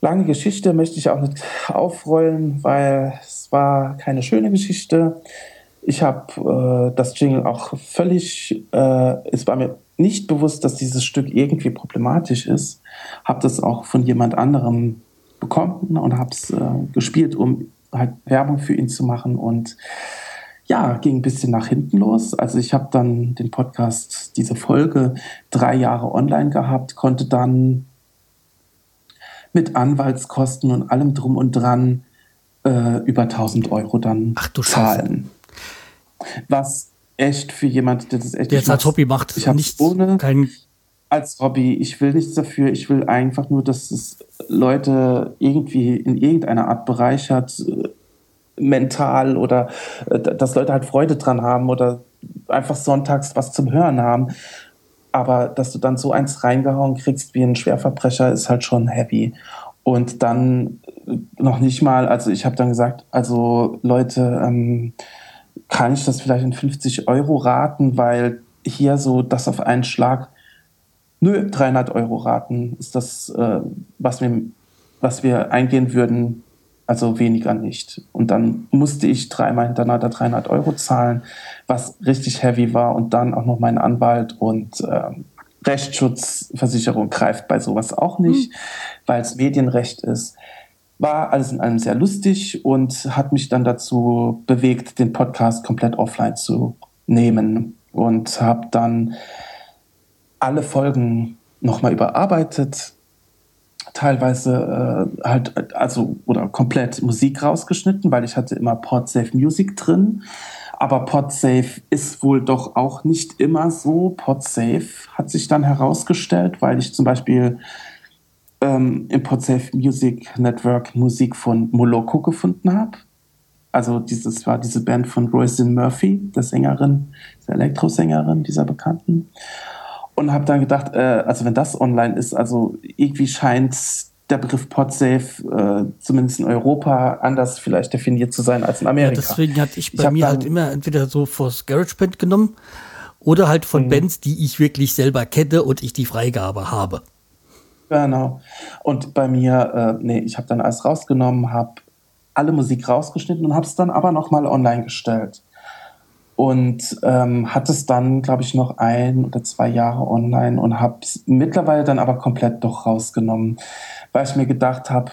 Lange Geschichte möchte ich auch nicht aufrollen, weil es war keine schöne Geschichte. Ich habe äh, das Jingle auch völlig, äh, es war mir nicht bewusst, dass dieses Stück irgendwie problematisch ist. Habe das auch von jemand anderem bekommen und habe es äh, gespielt, um halt Werbung für ihn zu machen und ja, ging ein bisschen nach hinten los. Also ich habe dann den Podcast, diese Folge drei Jahre online gehabt, konnte dann mit Anwaltskosten und allem drum und dran äh, über 1000 Euro dann Ach, du zahlen. Was echt für jemand, der das echt der jetzt als Hobby macht, ich habe ohne kein als Hobby. Ich will nichts dafür. Ich will einfach nur, dass es Leute irgendwie in irgendeiner Art bereichert, äh, mental oder äh, dass Leute halt Freude dran haben oder einfach sonntags was zum Hören haben. Aber dass du dann so eins reingehauen kriegst wie ein Schwerverbrecher, ist halt schon heavy. Und dann äh, noch nicht mal, also ich habe dann gesagt, also Leute, ähm, kann ich das vielleicht in 50 Euro raten, weil hier so das auf einen Schlag Nö, 300 Euro Raten ist das, äh, was, wir, was wir eingehen würden Also weniger nicht. Und dann musste ich dreimal hintereinander 300 Euro zahlen, was richtig heavy war. Und dann auch noch mein Anwalt und ähm, Rechtsschutzversicherung greift bei sowas auch nicht, mhm. weil es Medienrecht ist. War alles in allem sehr lustig und hat mich dann dazu bewegt, den Podcast komplett offline zu nehmen. Und habe dann alle Folgen nochmal überarbeitet, teilweise äh, halt, also, oder komplett Musik rausgeschnitten, weil ich hatte immer PodSafe Music drin. Aber PodSafe ist wohl doch auch nicht immer so. PodSafe hat sich dann herausgestellt, weil ich zum Beispiel ähm, im PodSafe Music Network Musik von Moloko gefunden habe. Also dieses war diese Band von Roisin Murphy, der Sängerin, der Elektrosängerin dieser Bekannten und habe dann gedacht, äh, also wenn das online ist, also irgendwie scheint der Begriff PodSafe äh, zumindest in Europa anders vielleicht definiert zu sein als in Amerika. Ja, deswegen hatte ich bei ich mir halt immer entweder so vors GarageBand genommen oder halt von mhm. Bands, die ich wirklich selber kenne und ich die Freigabe habe. Genau. Und bei mir, äh, nee, ich habe dann alles rausgenommen, habe alle Musik rausgeschnitten und habe es dann aber nochmal online gestellt und ähm, hatte es dann, glaube ich, noch ein oder zwei Jahre online und habe es mittlerweile dann aber komplett doch rausgenommen, weil ich mir gedacht habe,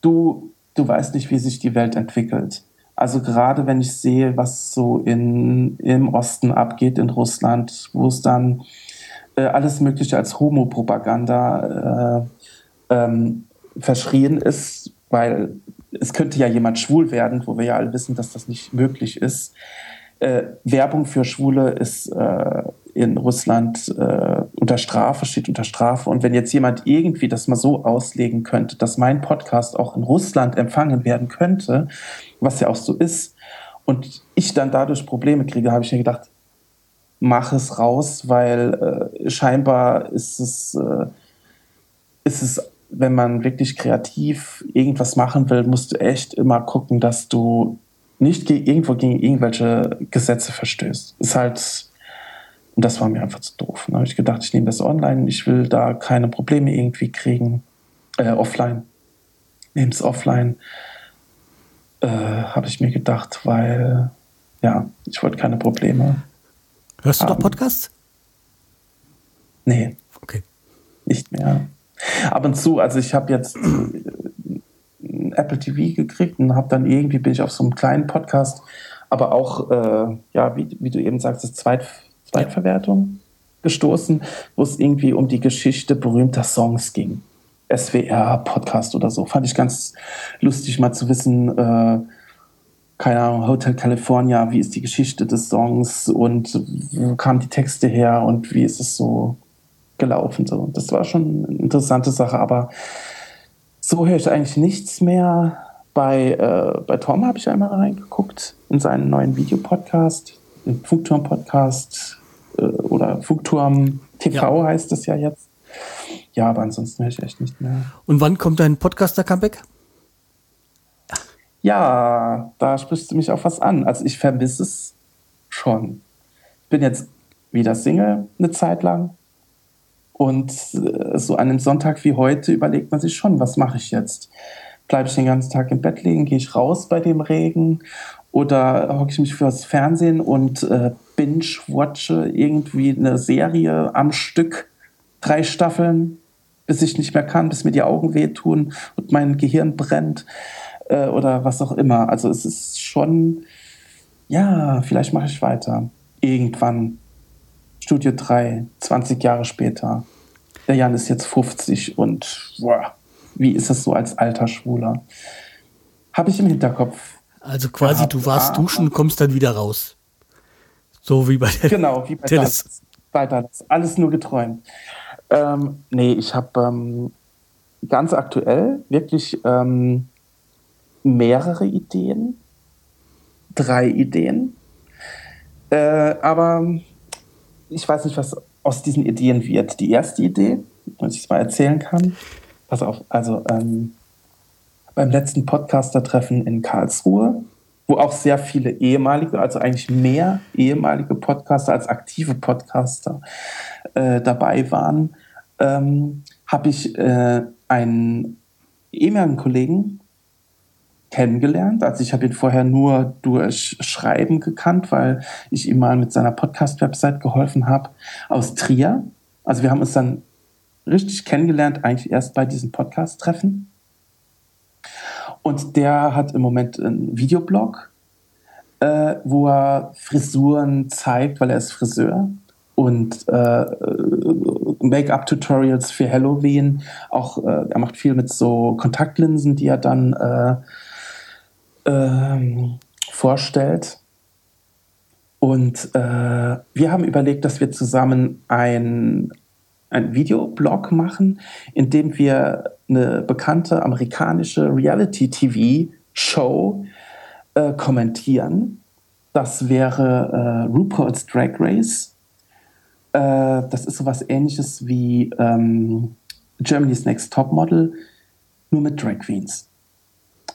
du, du weißt nicht, wie sich die Welt entwickelt. Also gerade wenn ich sehe, was so in, im Osten abgeht, in Russland, wo es dann äh, alles Mögliche als Homopropaganda äh, ähm, verschrien ist, weil es könnte ja jemand schwul werden, wo wir ja alle wissen, dass das nicht möglich ist äh, Werbung für Schwule ist äh, in Russland äh, unter Strafe, steht unter Strafe. Und wenn jetzt jemand irgendwie das mal so auslegen könnte, dass mein Podcast auch in Russland empfangen werden könnte, was ja auch so ist, und ich dann dadurch Probleme kriege, habe ich mir gedacht, mach es raus, weil äh, scheinbar ist es, äh, ist es, wenn man wirklich kreativ irgendwas machen will, musst du echt immer gucken, dass du nicht irgendwo gegen irgendwelche Gesetze verstößt. Ist halt, und das war mir einfach zu doof. Dann habe ich gedacht, ich nehme das online, ich will da keine Probleme irgendwie kriegen. Äh, offline. Nehme es offline. Äh, habe ich mir gedacht, weil, ja, ich wollte keine Probleme. Hörst du haben. doch Podcasts? Nee. Okay. Nicht mehr. Ab und zu, also ich habe jetzt Apple TV gekriegt und habe dann irgendwie bin ich auf so einem kleinen Podcast, aber auch, äh, ja, wie, wie du eben sagst, Zweit, Zweitverwertung gestoßen, wo es irgendwie um die Geschichte berühmter Songs ging. SWR-Podcast oder so. Fand ich ganz lustig, mal zu wissen, äh, keine Ahnung, Hotel California, wie ist die Geschichte des Songs und wo kamen die Texte her und wie ist es so gelaufen. So. Das war schon eine interessante Sache, aber so höre ich eigentlich nichts mehr. Bei, äh, bei Tom habe ich einmal reingeguckt in seinen neuen Videopodcast, den Funkturm-Podcast äh, oder Funkturm TV ja. heißt es ja jetzt. Ja, aber ansonsten höre ich echt nicht mehr. Und wann kommt dein Podcaster-Comeback? Ja, da sprichst du mich auf was an. Also ich vermisse es schon. Ich bin jetzt wieder Single eine Zeit lang und äh, so an einem Sonntag wie heute überlegt man sich schon, was mache ich jetzt? Bleibe ich den ganzen Tag im Bett liegen? Gehe ich raus bei dem Regen? Oder hocke ich mich fürs Fernsehen und äh, binge-watche irgendwie eine Serie am Stück, drei Staffeln, bis ich nicht mehr kann, bis mir die Augen wehtun und mein Gehirn brennt äh, oder was auch immer. Also es ist schon, ja, vielleicht mache ich weiter. Irgendwann Studio 3, 20 Jahre später. Der Jan ist jetzt 50 und boah, wie ist es so als alter Schwuler? Habe ich im Hinterkopf. Also quasi, gehabt. du warst ah, duschen, kommst dann wieder raus. So wie bei der Genau, wie bei. Bei Dallas. Alles nur geträumt. Ähm, nee, ich habe ähm, ganz aktuell wirklich ähm, mehrere Ideen. Drei Ideen. Äh, aber ich weiß nicht, was aus diesen Ideen wird. Die erste Idee, wenn ich es mal erzählen kann, pass auf, also ähm, beim letzten Podcaster-Treffen in Karlsruhe, wo auch sehr viele ehemalige, also eigentlich mehr ehemalige Podcaster als aktive Podcaster äh, dabei waren, ähm, habe ich äh, einen ehemaligen Kollegen kennengelernt. Also ich habe ihn vorher nur durch Schreiben gekannt, weil ich ihm mal mit seiner Podcast-Website geholfen habe aus Trier. Also wir haben uns dann richtig kennengelernt, eigentlich erst bei diesem Podcast-Treffen. Und der hat im Moment einen Videoblog, äh, wo er Frisuren zeigt, weil er ist Friseur und äh, Make-up-Tutorials für Halloween. Auch äh, er macht viel mit so Kontaktlinsen, die er dann äh, ähm, vorstellt. Und äh, wir haben überlegt, dass wir zusammen ein, ein Videoblog machen, in dem wir eine bekannte amerikanische Reality-TV-Show äh, kommentieren. Das wäre äh, RuPaul's Drag Race. Äh, das ist sowas ähnliches wie ähm, Germany's Next Top Model, nur mit Drag Queens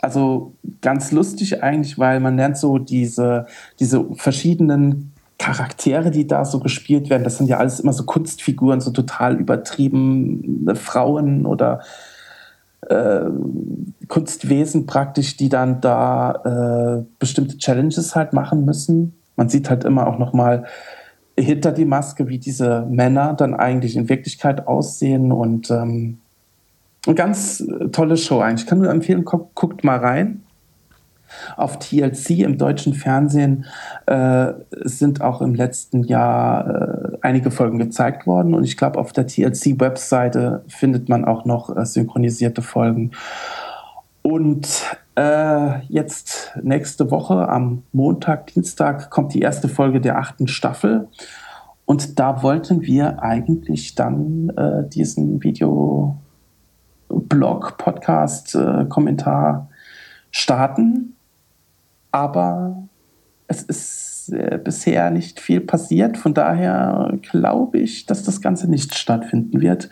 also ganz lustig eigentlich, weil man lernt so diese, diese verschiedenen Charaktere, die da so gespielt werden, das sind ja alles immer so Kunstfiguren, so total übertriebene Frauen oder äh, Kunstwesen praktisch, die dann da äh, bestimmte Challenges halt machen müssen. Man sieht halt immer auch noch mal hinter die Maske, wie diese Männer dann eigentlich in Wirklichkeit aussehen und ähm, eine ganz äh, tolle Show eigentlich. Ich kann nur empfehlen, guckt, mal rein. Auf TLC im deutschen Fernsehen äh, sind auch im letzten Jahr äh, einige Folgen gezeigt worden und ich glaube, auf der TLC-Webseite findet man auch noch äh, synchronisierte Folgen. Und äh, jetzt nächste Woche am Montag, Dienstag kommt die erste Folge der achten Staffel. Und da wollten wir eigentlich dann äh, diesen Video, Blog, Podcast, äh, Kommentar starten. Aber es ist äh, bisher nicht viel passiert. Von daher glaube ich, dass das Ganze nicht stattfinden wird.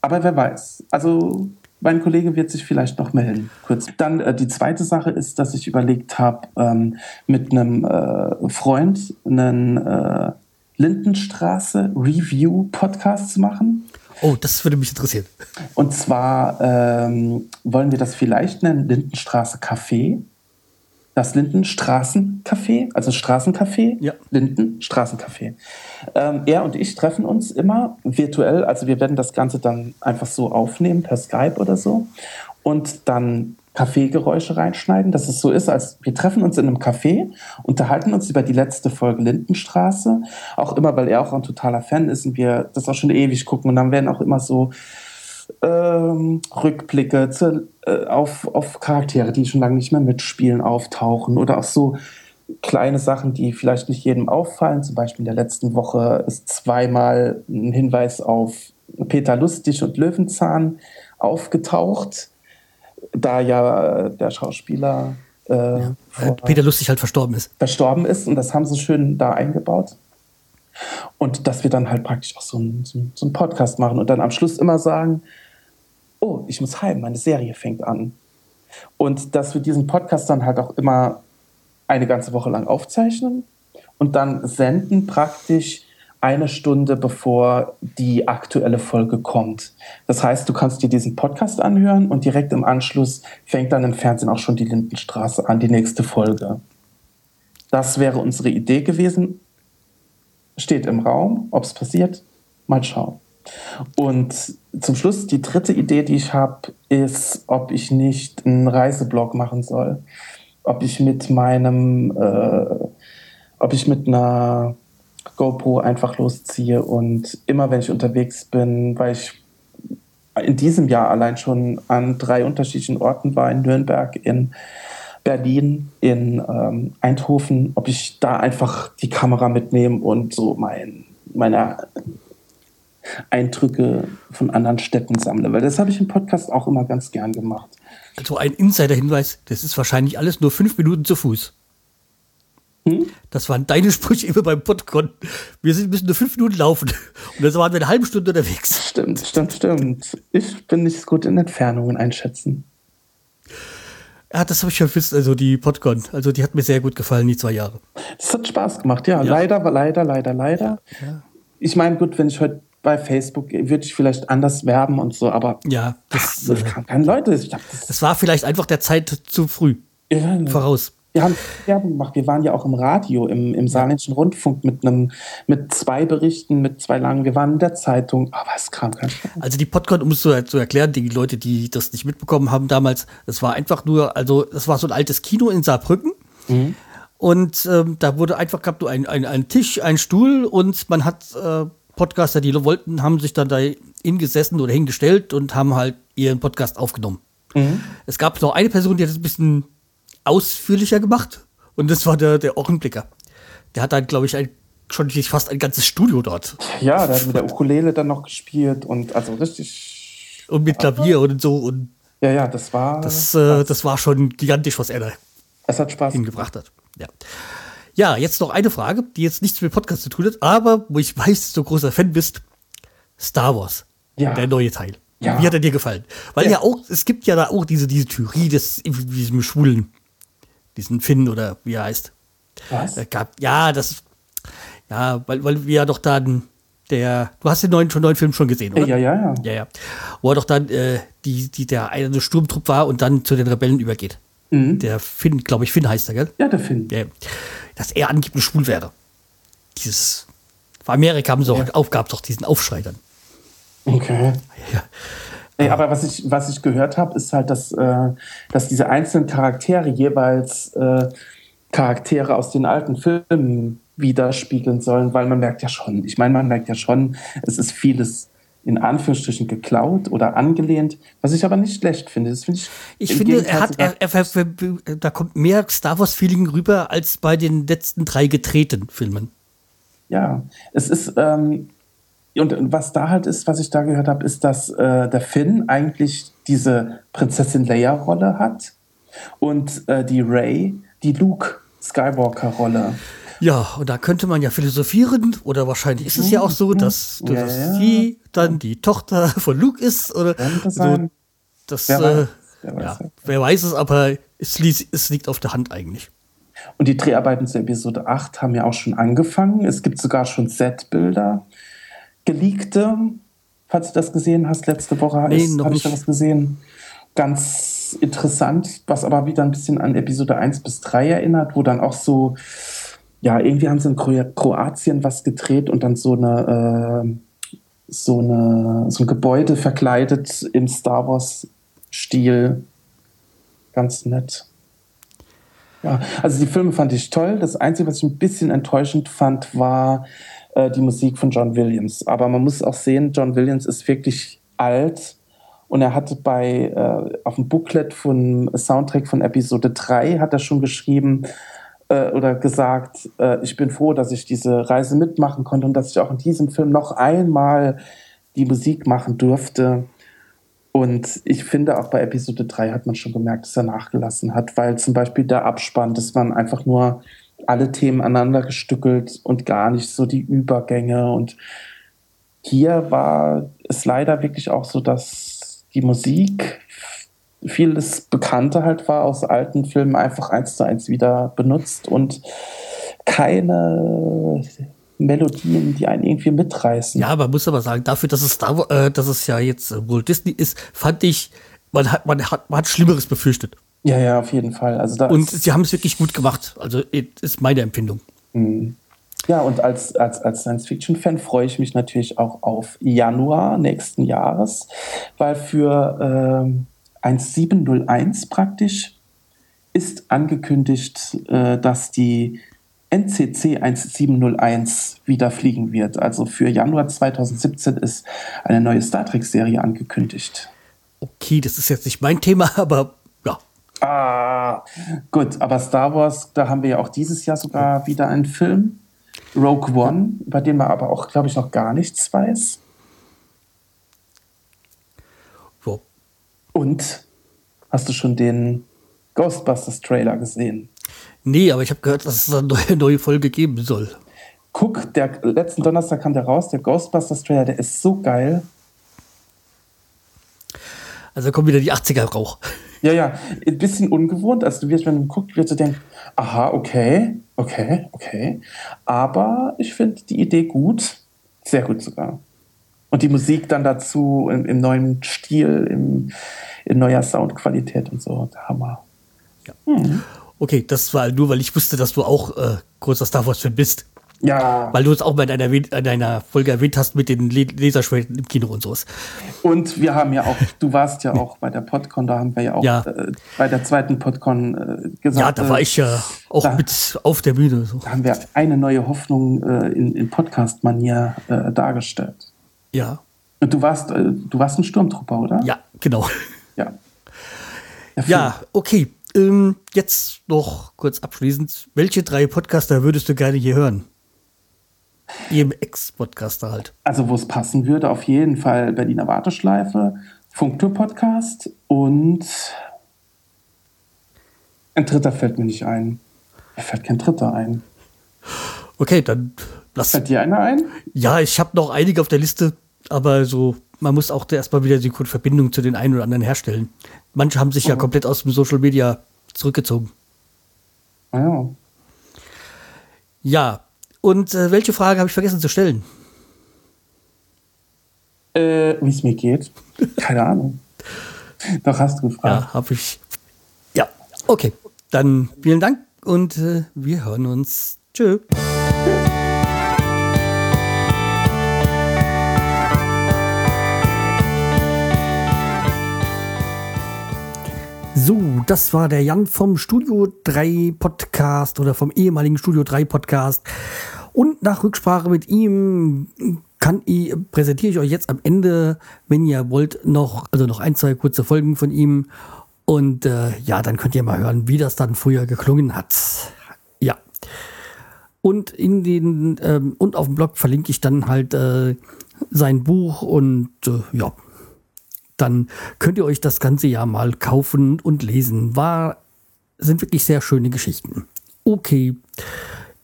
Aber wer weiß. Also mein Kollege wird sich vielleicht noch melden. Kurz. Dann äh, die zweite Sache ist, dass ich überlegt habe, ähm, mit einem äh, Freund einen äh, Lindenstraße Review Podcast zu machen. Oh, das würde mich interessieren. Und zwar ähm, wollen wir das vielleicht nennen Lindenstraße Café. Das Lindenstraßencafé, also Straßencafé, ja. Lindenstraßencafé. Ähm, er und ich treffen uns immer virtuell, also wir werden das Ganze dann einfach so aufnehmen per Skype oder so und dann Kaffeegeräusche reinschneiden, dass es so ist, als wir treffen uns in einem Café, unterhalten uns über die letzte Folge Lindenstraße, auch immer, weil er auch ein totaler Fan ist und wir das auch schon ewig gucken. Und dann werden auch immer so ähm, Rückblicke zu, äh, auf, auf Charaktere, die schon lange nicht mehr mitspielen, auftauchen oder auch so kleine Sachen, die vielleicht nicht jedem auffallen. Zum Beispiel in der letzten Woche ist zweimal ein Hinweis auf Peter Lustig und Löwenzahn aufgetaucht da ja der Schauspieler äh, ja, Peter Lustig halt verstorben ist. Verstorben ist und das haben sie schön da eingebaut. Und dass wir dann halt praktisch auch so einen, so einen Podcast machen und dann am Schluss immer sagen, oh, ich muss heim, meine Serie fängt an. Und dass wir diesen Podcast dann halt auch immer eine ganze Woche lang aufzeichnen und dann senden praktisch eine Stunde bevor die aktuelle Folge kommt. Das heißt, du kannst dir diesen Podcast anhören und direkt im Anschluss fängt dann im Fernsehen auch schon die Lindenstraße an, die nächste Folge. Das wäre unsere Idee gewesen. Steht im Raum, ob es passiert, mal schauen. Und zum Schluss, die dritte Idee, die ich habe, ist, ob ich nicht einen Reiseblog machen soll. Ob ich mit meinem, äh, ob ich mit einer GoPro einfach losziehe und immer wenn ich unterwegs bin, weil ich in diesem Jahr allein schon an drei unterschiedlichen Orten war, in Nürnberg, in Berlin, in ähm, Eindhoven, ob ich da einfach die Kamera mitnehme und so mein, meine Eindrücke von anderen Städten sammle. Weil das habe ich im Podcast auch immer ganz gern gemacht. Also ein Insider-Hinweis, das ist wahrscheinlich alles nur fünf Minuten zu Fuß. Hm? Das waren deine Sprüche immer beim Podcon. Wir sind, müssen nur fünf Minuten laufen. Und dann waren wir eine halbe Stunde unterwegs. Stimmt, stimmt, stimmt. Ich bin nicht so gut in Entfernungen einschätzen. Ja, das habe ich schon gewusst, also die Podcon. Also die hat mir sehr gut gefallen, die zwei Jahre. Das hat Spaß gemacht, ja. ja. Leider, leider, leider, leider. Ja. Ich meine, gut, wenn ich heute bei Facebook würde ich vielleicht anders werben und so, aber Ja, das, das äh, kann keine Leute. Ich hab das, das war vielleicht einfach der Zeit zu früh ja, voraus. Wir haben Werbung gemacht. Wir waren ja auch im Radio, im, im Saarländischen Rundfunk mit einem, mit zwei Berichten, mit zwei langen. Wir waren in der Zeitung, aber es kam kein Schwein. Also die Podcon, um es zu, zu erklären, die Leute, die das nicht mitbekommen haben damals, das war einfach nur, also das war so ein altes Kino in Saarbrücken. Und ähm, da wurde einfach, gab nur ein, ein, ein Tisch, ein Stuhl und man hat äh, Podcaster, die wollten, haben sich dann da hingesessen oder hingestellt und haben halt ihren Podcast aufgenommen. Es gab noch eine Person, die hat es ein bisschen ausführlicher gemacht und das war der, der Ohrenblicker. Der hat dann, glaube ich, ein, schon fast ein ganzes Studio dort. Ja, der hat mit der Ukulele dann noch gespielt und also richtig. Und mit Klavier und so. Und Ja, ja, das war. das, äh, das war schon gigantisch, was er da es hat Spaß. hingebracht hat. Ja. ja, jetzt noch eine Frage, die jetzt nichts mit Podcast zu tun hat, aber wo ich weiß, dass du großer Fan bist. Star Wars. Ja. Der neue Teil. Ja. Wie hat er dir gefallen? Weil Ja. ja, auch, es gibt ja da auch diese, diese Theorie des, diesem Schwulen, diesen Finn oder wie er heißt. Was? Äh, gab, ja, das, ja, weil, weil wir ja doch dann, der, du hast den neuen, schon neuen Film schon gesehen, oder? Ja, ja, ja. Ja, ja. Wo er doch dann, äh, die, die, der eine Sturmtrupp war und dann zu den Rebellen übergeht. Mhm. Der Finn, glaube ich, Finn heißt er, gell? Ja, der Finn. Ja, dass er angeblich schwul wäre. Dieses, für Amerika haben sie auch, auf, gab doch diesen Aufschrei dann. Okay. Ja. Nee, aber was ich, was ich gehört habe, ist halt, dass, äh, dass diese einzelnen Charaktere jeweils äh, Charaktere aus den alten Filmen widerspiegeln sollen, weil man merkt ja schon, ich meine, man merkt ja schon, es ist vieles in Anführungsstrichen geklaut oder angelehnt, was ich aber nicht schlecht finde. Das finde ich Ich finde, Gegenteil er hat, er, er, er, da kommt mehr Star Wars-Feeling rüber als bei den letzten drei gedrehten Filmen. Ja, es ist, ähm, und was da halt ist, was ich da gehört habe, ist, dass äh, der Finn eigentlich diese Prinzessin Leia-Rolle hat und äh, die Ray die Luke Skywalker-Rolle. Ja, und da könnte man ja philosophieren, oder wahrscheinlich ist es ja auch so, dass, Ja, dass ja. sie dann die Tochter von Luke ist, oder Könnte so, das, Wer äh, weiß, wer weiß. ja, wer weiß es, aber es, es liegt auf der Hand eigentlich. Und die Dreharbeiten zu Episode 8 haben ja auch schon angefangen. Es gibt sogar schon Setbilder, geleakte. Falls du das gesehen hast, letzte Woche Nee, ist- habe ich da was gesehen. Ganz interessant, was aber wieder ein bisschen an Episode 1 bis 3 erinnert, wo dann auch so, ja, irgendwie haben sie in Kro Kroatien was gedreht und dann so eine, äh, so eine, so ein Gebäude verkleidet im Star Wars-Stil. Ganz nett. Ja, also die Filme fand ich toll. Das Einzige, was ich ein bisschen enttäuschend fand, war äh, die Musik von John Williams. Aber man muss auch sehen, John Williams ist wirklich alt und er hatte bei äh, auf dem Booklet von Soundtrack von Episode 3 hat er schon geschrieben äh, oder gesagt, äh, ich bin froh, dass ich diese Reise mitmachen konnte und dass ich auch in diesem Film noch einmal die Musik machen durfte. Und ich finde, auch bei Episode 3 hat man schon gemerkt, dass er nachgelassen hat, weil zum Beispiel der Abspann, das waren einfach nur alle Themen aneinander gestückelt und gar nicht so die Übergänge. Und hier war es leider wirklich auch so, dass die Musik, vieles Bekannte halt war aus alten Filmen, einfach eins zu eins wieder benutzt und keine Melodien, die einen irgendwie mitreißen. Ja, man muss aber sagen, dafür, dass es Wars, äh, dass es ja jetzt äh, Walt Disney ist, fand ich, man hat, man hat, man hat Schlimmeres befürchtet. Ja, ja, auf jeden Fall. Also da Und sie haben es wirklich gut gemacht. Also äh, ist meine Empfindung. Ja, und als, als, als Science-Fiction-Fan freue ich mich natürlich auch auf Januar nächsten Jahres, weil für ähm, 1701 praktisch ist angekündigt, äh, dass die NCC 1701 wieder fliegen wird. Also für Januar 2017 ist eine neue Star Trek-Serie angekündigt. Okay, das ist jetzt nicht mein Thema, (laughs) aber. Ah, gut, aber Star Wars, da haben wir ja auch dieses Jahr sogar wieder einen Film. Rogue One, über den man aber auch, glaube ich, noch gar nichts weiß. So. Und hast du schon den Ghostbusters Trailer gesehen? Nee, aber ich habe gehört, dass es eine neue, neue Folge geben soll. Guck, der letzten Donnerstag kam der raus, der Ghostbusters Trailer, der ist so geil. Also kommt wieder die 80er-Rauch. Ja, ja, ein bisschen ungewohnt. Also du wirst, wenn du guckst, wirst du denken, aha, okay, okay, okay. Aber ich finde die Idee gut. Sehr gut sogar. Und die Musik dann dazu im, im neuen Stil, im, in neuer Soundqualität und so. Hammer. Ja. Hm. Okay, das war nur, weil ich wusste, dass du auch äh, großer Star Wars-Fan bist. Ja. Weil du es auch in deiner, in deiner Folge erwähnt hast mit den Laserschwellen im Kino und sowas. Und wir haben ja auch, du warst ja auch bei der PodCon, da haben wir ja auch ja. Äh, bei der zweiten PodCon äh, gesagt. Ja, da war ich ja auch da, mit auf der Bühne. So. Da haben wir eine neue Hoffnung äh, in, in Podcast-Manier äh, dargestellt. Ja. Und du warst, äh, du warst ein Sturmtrupper, oder? Ja, genau. Ja. Ja, ja okay. Ähm, jetzt noch kurz abschließend. Welche drei Podcaster würdest du gerne hier hören? Ihrem Ex-Podcaster halt. Also, wo es passen würde, auf jeden Fall Berliner Warteschleife, Funktour-Podcast und ein dritter fällt mir nicht ein. Mir fällt kein dritter ein. Okay, dann lass. Fällt dir einer ein? Ja, ich habe noch einige auf der Liste, aber so, man muss auch erstmal wieder die Verbindung zu den einen oder anderen herstellen. Manche haben sich oh. ja komplett aus dem Social Media zurückgezogen. Ja. Ja, und äh, welche Frage habe ich vergessen zu stellen? Äh, Wie es mir geht? Keine Ahnung. (laughs) Doch hast du gefragt. Ja, habe ich. Ja, okay. Dann vielen Dank und äh, wir hören uns. Tschö. So, das war der Jan vom Studio 3 Podcast oder vom ehemaligen Studio 3 Podcast. Und nach Rücksprache mit ihm kann ich, präsentiere ich euch jetzt am Ende, wenn ihr wollt, noch, also noch ein, zwei kurze Folgen von ihm. Und äh, ja, dann könnt ihr mal hören, wie das dann früher geklungen hat. Ja. Und in den ähm, und auf dem Blog verlinke ich dann halt äh, sein Buch und äh, ja, dann könnt ihr euch das ganze Jahr mal kaufen und lesen. War, sind wirklich sehr schöne Geschichten. Okay.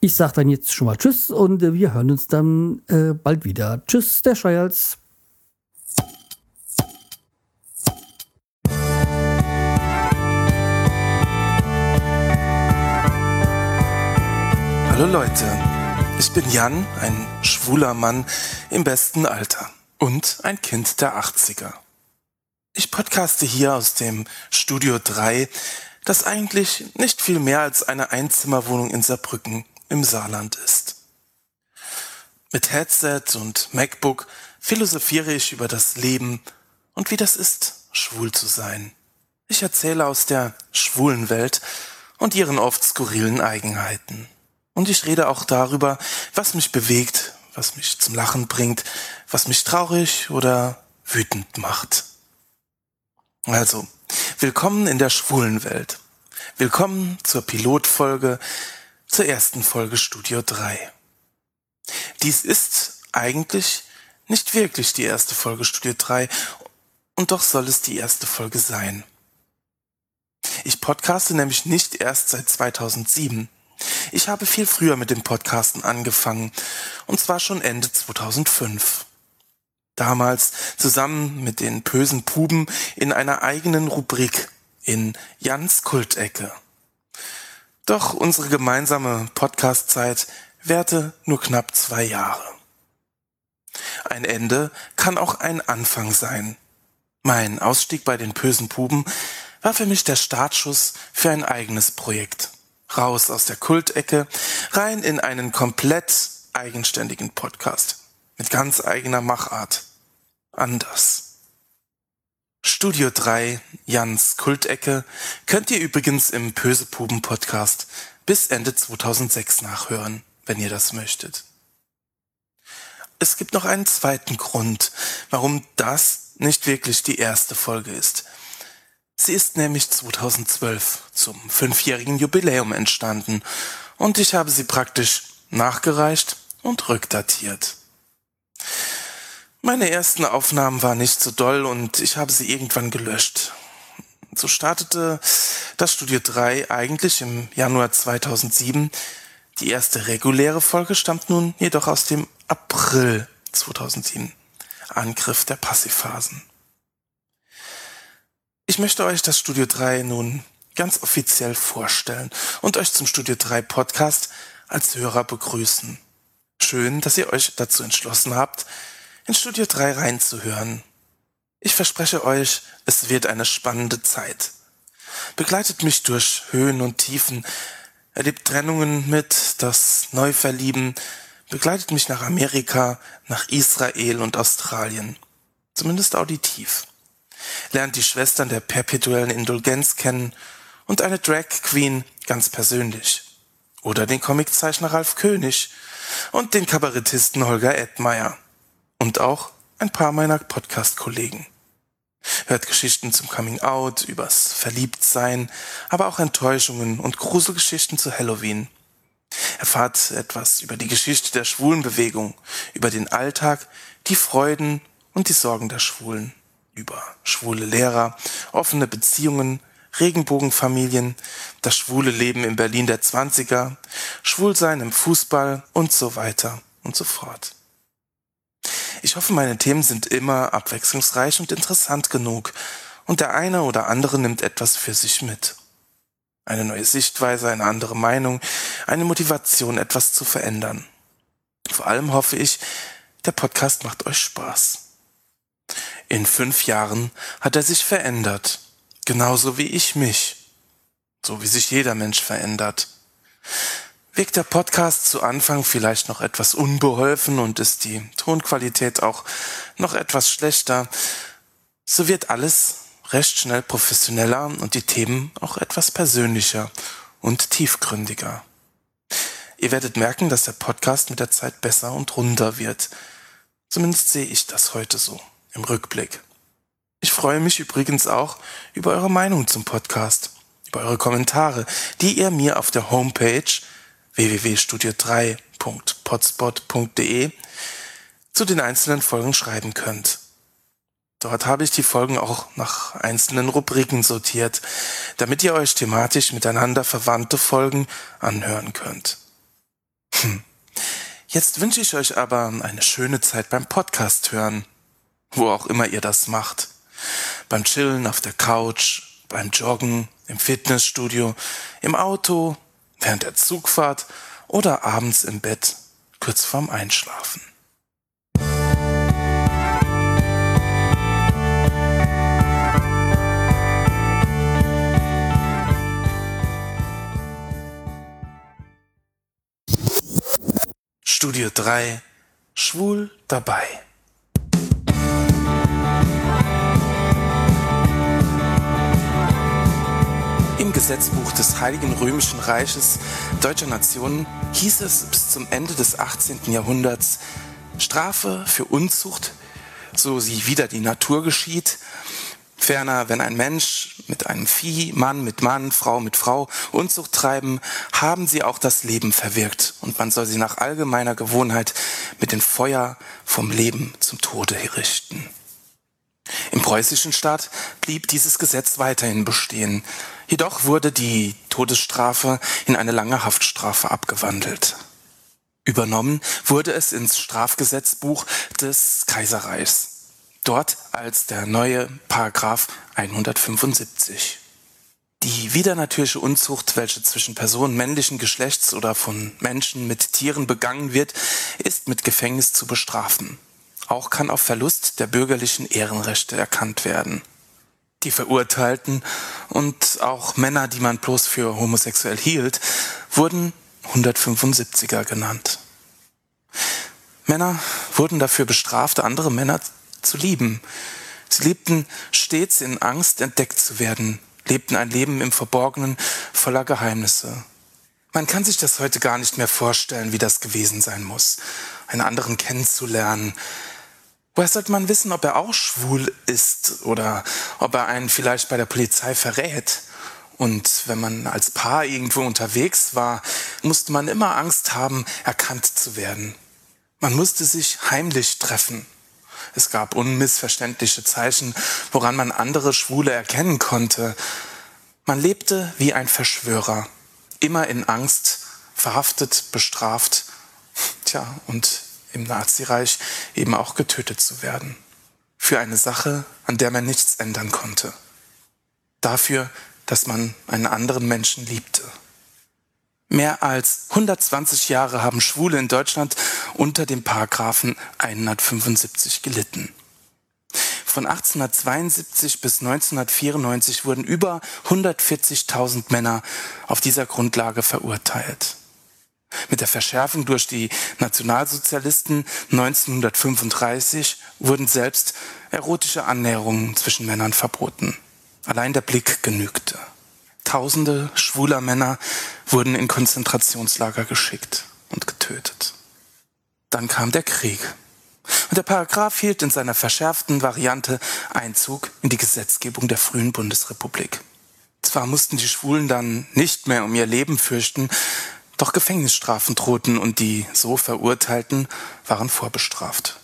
Ich sage dann jetzt schon mal Tschüss und wir hören uns dann äh, bald wieder. Tschüss, der Scheuerls. Hallo Leute, ich bin Jan, ein schwuler Mann im besten Alter und ein Kind der 80er. Ich podcaste hier aus dem Studio 3, das eigentlich nicht viel mehr als eine Einzimmerwohnung in Saarbrücken im Saarland ist. Mit Headset und MacBook philosophiere ich über das Leben und wie das ist, schwul zu sein. Ich erzähle aus der schwulen Welt und ihren oft skurrilen Eigenheiten. Und ich rede auch darüber, was mich bewegt, was mich zum Lachen bringt, was mich traurig oder wütend macht. Also, willkommen in der schwulen Welt. Willkommen zur Pilotfolge, zur ersten Folge Studio 3. Dies ist eigentlich nicht wirklich die erste Folge Studio 3 und doch soll es die erste Folge sein. Ich podcaste nämlich nicht erst seit 2007. Ich habe viel früher mit dem Podcasten angefangen, und zwar schon Ende 2005 damals zusammen mit den bösen Puben in einer eigenen Rubrik in Jans Kultecke. Doch unsere gemeinsame Podcastzeit währte nur knapp zwei Jahre. Ein Ende kann auch ein Anfang sein. Mein Ausstieg bei den bösen Puben war für mich der Startschuss für ein eigenes Projekt. Raus aus der Kultecke, rein in einen komplett eigenständigen Podcast mit ganz eigener Machart anders. Studio 3, Jans Kultecke, könnt ihr übrigens im Pösepuben Podcast bis Ende 2006 nachhören, wenn ihr das möchtet. Es gibt noch einen zweiten Grund, warum das nicht wirklich die erste Folge ist. Sie ist nämlich 2012 zum fünfjährigen Jubiläum entstanden und ich habe sie praktisch nachgereicht und rückdatiert. Meine ersten Aufnahmen waren nicht so doll und ich habe sie irgendwann gelöscht. So startete das Studio 3 eigentlich im Januar 2007. Die erste reguläre Folge stammt nun jedoch aus dem April 2007. Angriff der Passivphasen. Ich möchte euch das Studio 3 nun ganz offiziell vorstellen und euch zum Studio 3 Podcast als Hörer begrüßen. Schön, dass ihr euch dazu entschlossen habt, in Studio 3 reinzuhören. Ich verspreche euch, es wird eine spannende Zeit. Begleitet mich durch Höhen und Tiefen, erlebt Trennungen mit, das Neuverlieben, begleitet mich nach Amerika, nach Israel und Australien. Zumindest auditiv. Lernt die Schwestern der perpetuellen Indulgenz kennen und eine Drag Queen ganz persönlich. Oder den Comiczeichner Ralf König und den Kabarettisten Holger Edmeier. Und auch ein paar meiner Podcast-Kollegen. Hört Geschichten zum Coming Out, übers Verliebtsein, aber auch Enttäuschungen und Gruselgeschichten zu Halloween. Erfahrt etwas über die Geschichte der Schwulenbewegung, über den Alltag, die Freuden und die Sorgen der Schwulen, über schwule Lehrer, offene Beziehungen, Regenbogenfamilien, das schwule Leben in Berlin der Zwanziger, Schwulsein im Fußball und so weiter und so fort. Ich hoffe, meine Themen sind immer abwechslungsreich und interessant genug und der eine oder andere nimmt etwas für sich mit. Eine neue Sichtweise, eine andere Meinung, eine Motivation, etwas zu verändern. Vor allem hoffe ich, der Podcast macht euch Spaß. In fünf Jahren hat er sich verändert, genauso wie ich mich, so wie sich jeder Mensch verändert. Wirkt der Podcast zu Anfang vielleicht noch etwas unbeholfen und ist die Tonqualität auch noch etwas schlechter, so wird alles recht schnell professioneller und die Themen auch etwas persönlicher und tiefgründiger. Ihr werdet merken, dass der Podcast mit der Zeit besser und runder wird. Zumindest sehe ich das heute so im Rückblick. Ich freue mich übrigens auch über eure Meinung zum Podcast, über eure Kommentare, die ihr mir auf der Homepage www.studio3.potspot.de zu den einzelnen Folgen schreiben könnt. Dort habe ich die Folgen auch nach einzelnen Rubriken sortiert, damit ihr euch thematisch miteinander verwandte Folgen anhören könnt. Hm. Jetzt wünsche ich euch aber eine schöne Zeit beim Podcast hören, wo auch immer ihr das macht. Beim Chillen auf der Couch, beim Joggen, im Fitnessstudio, im Auto, während der Zugfahrt oder abends im Bett kurz vorm Einschlafen. Studio 3 Schwul dabei. Gesetzbuch des Heiligen Römischen Reiches deutscher Nationen hieß es bis zum Ende des 18. Jahrhunderts Strafe für Unzucht, so sie wieder die Natur geschieht. Ferner, wenn ein Mensch mit einem Vieh, Mann mit Mann, Frau mit Frau Unzucht treiben, haben sie auch das Leben verwirkt und man soll sie nach allgemeiner Gewohnheit mit dem Feuer vom Leben zum Tode richten. Im preußischen Staat blieb dieses Gesetz weiterhin bestehen. Jedoch wurde die Todesstrafe in eine lange Haftstrafe abgewandelt. Übernommen wurde es ins Strafgesetzbuch des Kaiserreichs. Dort als der neue Paragraph 175. Die widernatürliche Unzucht, welche zwischen Personen männlichen Geschlechts oder von Menschen mit Tieren begangen wird, ist mit Gefängnis zu bestrafen. Auch kann auf Verlust der bürgerlichen Ehrenrechte erkannt werden. Die Verurteilten und auch Männer, die man bloß für homosexuell hielt, wurden 175er genannt. Männer wurden dafür bestraft, andere Männer zu lieben. Sie lebten stets in Angst, entdeckt zu werden, lebten ein Leben im Verborgenen voller Geheimnisse. Man kann sich das heute gar nicht mehr vorstellen, wie das gewesen sein muss, einen anderen kennenzulernen, Woher sollte man wissen, ob er auch schwul ist oder ob er einen vielleicht bei der Polizei verrät? Und wenn man als Paar irgendwo unterwegs war, musste man immer Angst haben, erkannt zu werden. Man musste sich heimlich treffen. Es gab unmissverständliche Zeichen, woran man andere Schwule erkennen konnte. Man lebte wie ein Verschwörer, immer in Angst, verhaftet, bestraft. Tja, und im Nazireich eben auch getötet zu werden. Für eine Sache, an der man nichts ändern konnte. Dafür, dass man einen anderen Menschen liebte. Mehr als 120 Jahre haben Schwule in Deutschland unter dem Paragraphen 175 gelitten. Von 1872 bis 1994 wurden über 140.000 Männer auf dieser Grundlage verurteilt. Mit der Verschärfung durch die Nationalsozialisten 1935 wurden selbst erotische Annäherungen zwischen Männern verboten. Allein der Blick genügte. Tausende schwuler Männer wurden in Konzentrationslager geschickt und getötet. Dann kam der Krieg. Und der Paragraph hielt in seiner verschärften Variante Einzug in die Gesetzgebung der frühen Bundesrepublik. Zwar mussten die Schwulen dann nicht mehr um ihr Leben fürchten, doch Gefängnisstrafen drohten und die so Verurteilten waren vorbestraft.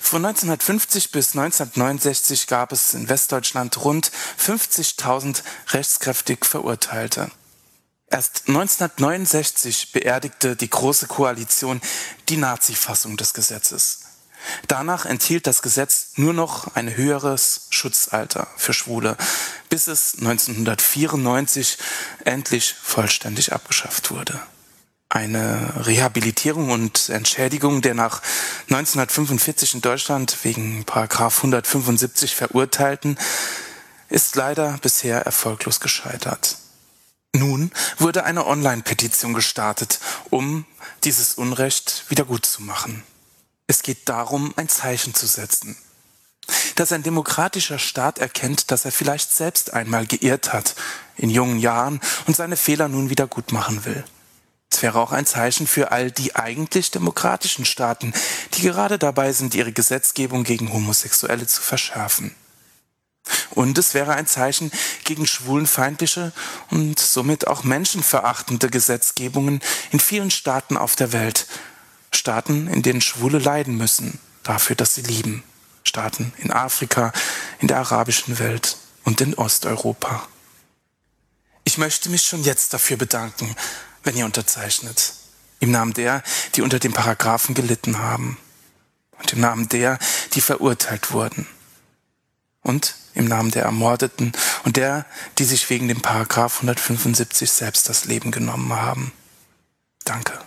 Von 1950 bis 1969 gab es in Westdeutschland rund 50.000 rechtskräftig Verurteilte. Erst 1969 beerdigte die Große Koalition die Nazi-Fassung des Gesetzes. Danach enthielt das Gesetz nur noch ein höheres Schutzalter für Schwule, bis es 1994 endlich vollständig abgeschafft wurde eine Rehabilitierung und Entschädigung der nach 1945 in Deutschland wegen Paragraph 175 Verurteilten ist leider bisher erfolglos gescheitert. Nun wurde eine Online-Petition gestartet, um dieses Unrecht wiedergutzumachen. Es geht darum, ein Zeichen zu setzen. Dass ein demokratischer Staat erkennt, dass er vielleicht selbst einmal geirrt hat in jungen Jahren und seine Fehler nun wieder gut machen will. Es wäre auch ein Zeichen für all die eigentlich demokratischen Staaten, die gerade dabei sind, ihre Gesetzgebung gegen Homosexuelle zu verschärfen. Und es wäre ein Zeichen gegen schwulenfeindliche und somit auch menschenverachtende Gesetzgebungen in vielen Staaten auf der Welt. Staaten, in denen Schwule leiden müssen, dafür, dass sie lieben. Staaten in Afrika, in der arabischen Welt und in Osteuropa. Ich möchte mich schon jetzt dafür bedanken, wenn ihr unterzeichnet. Im Namen der, die unter dem Paragraphen gelitten haben. Und im Namen der, die verurteilt wurden. Und im Namen der Ermordeten und der, die sich wegen dem Paragraph 175 selbst das Leben genommen haben. Danke.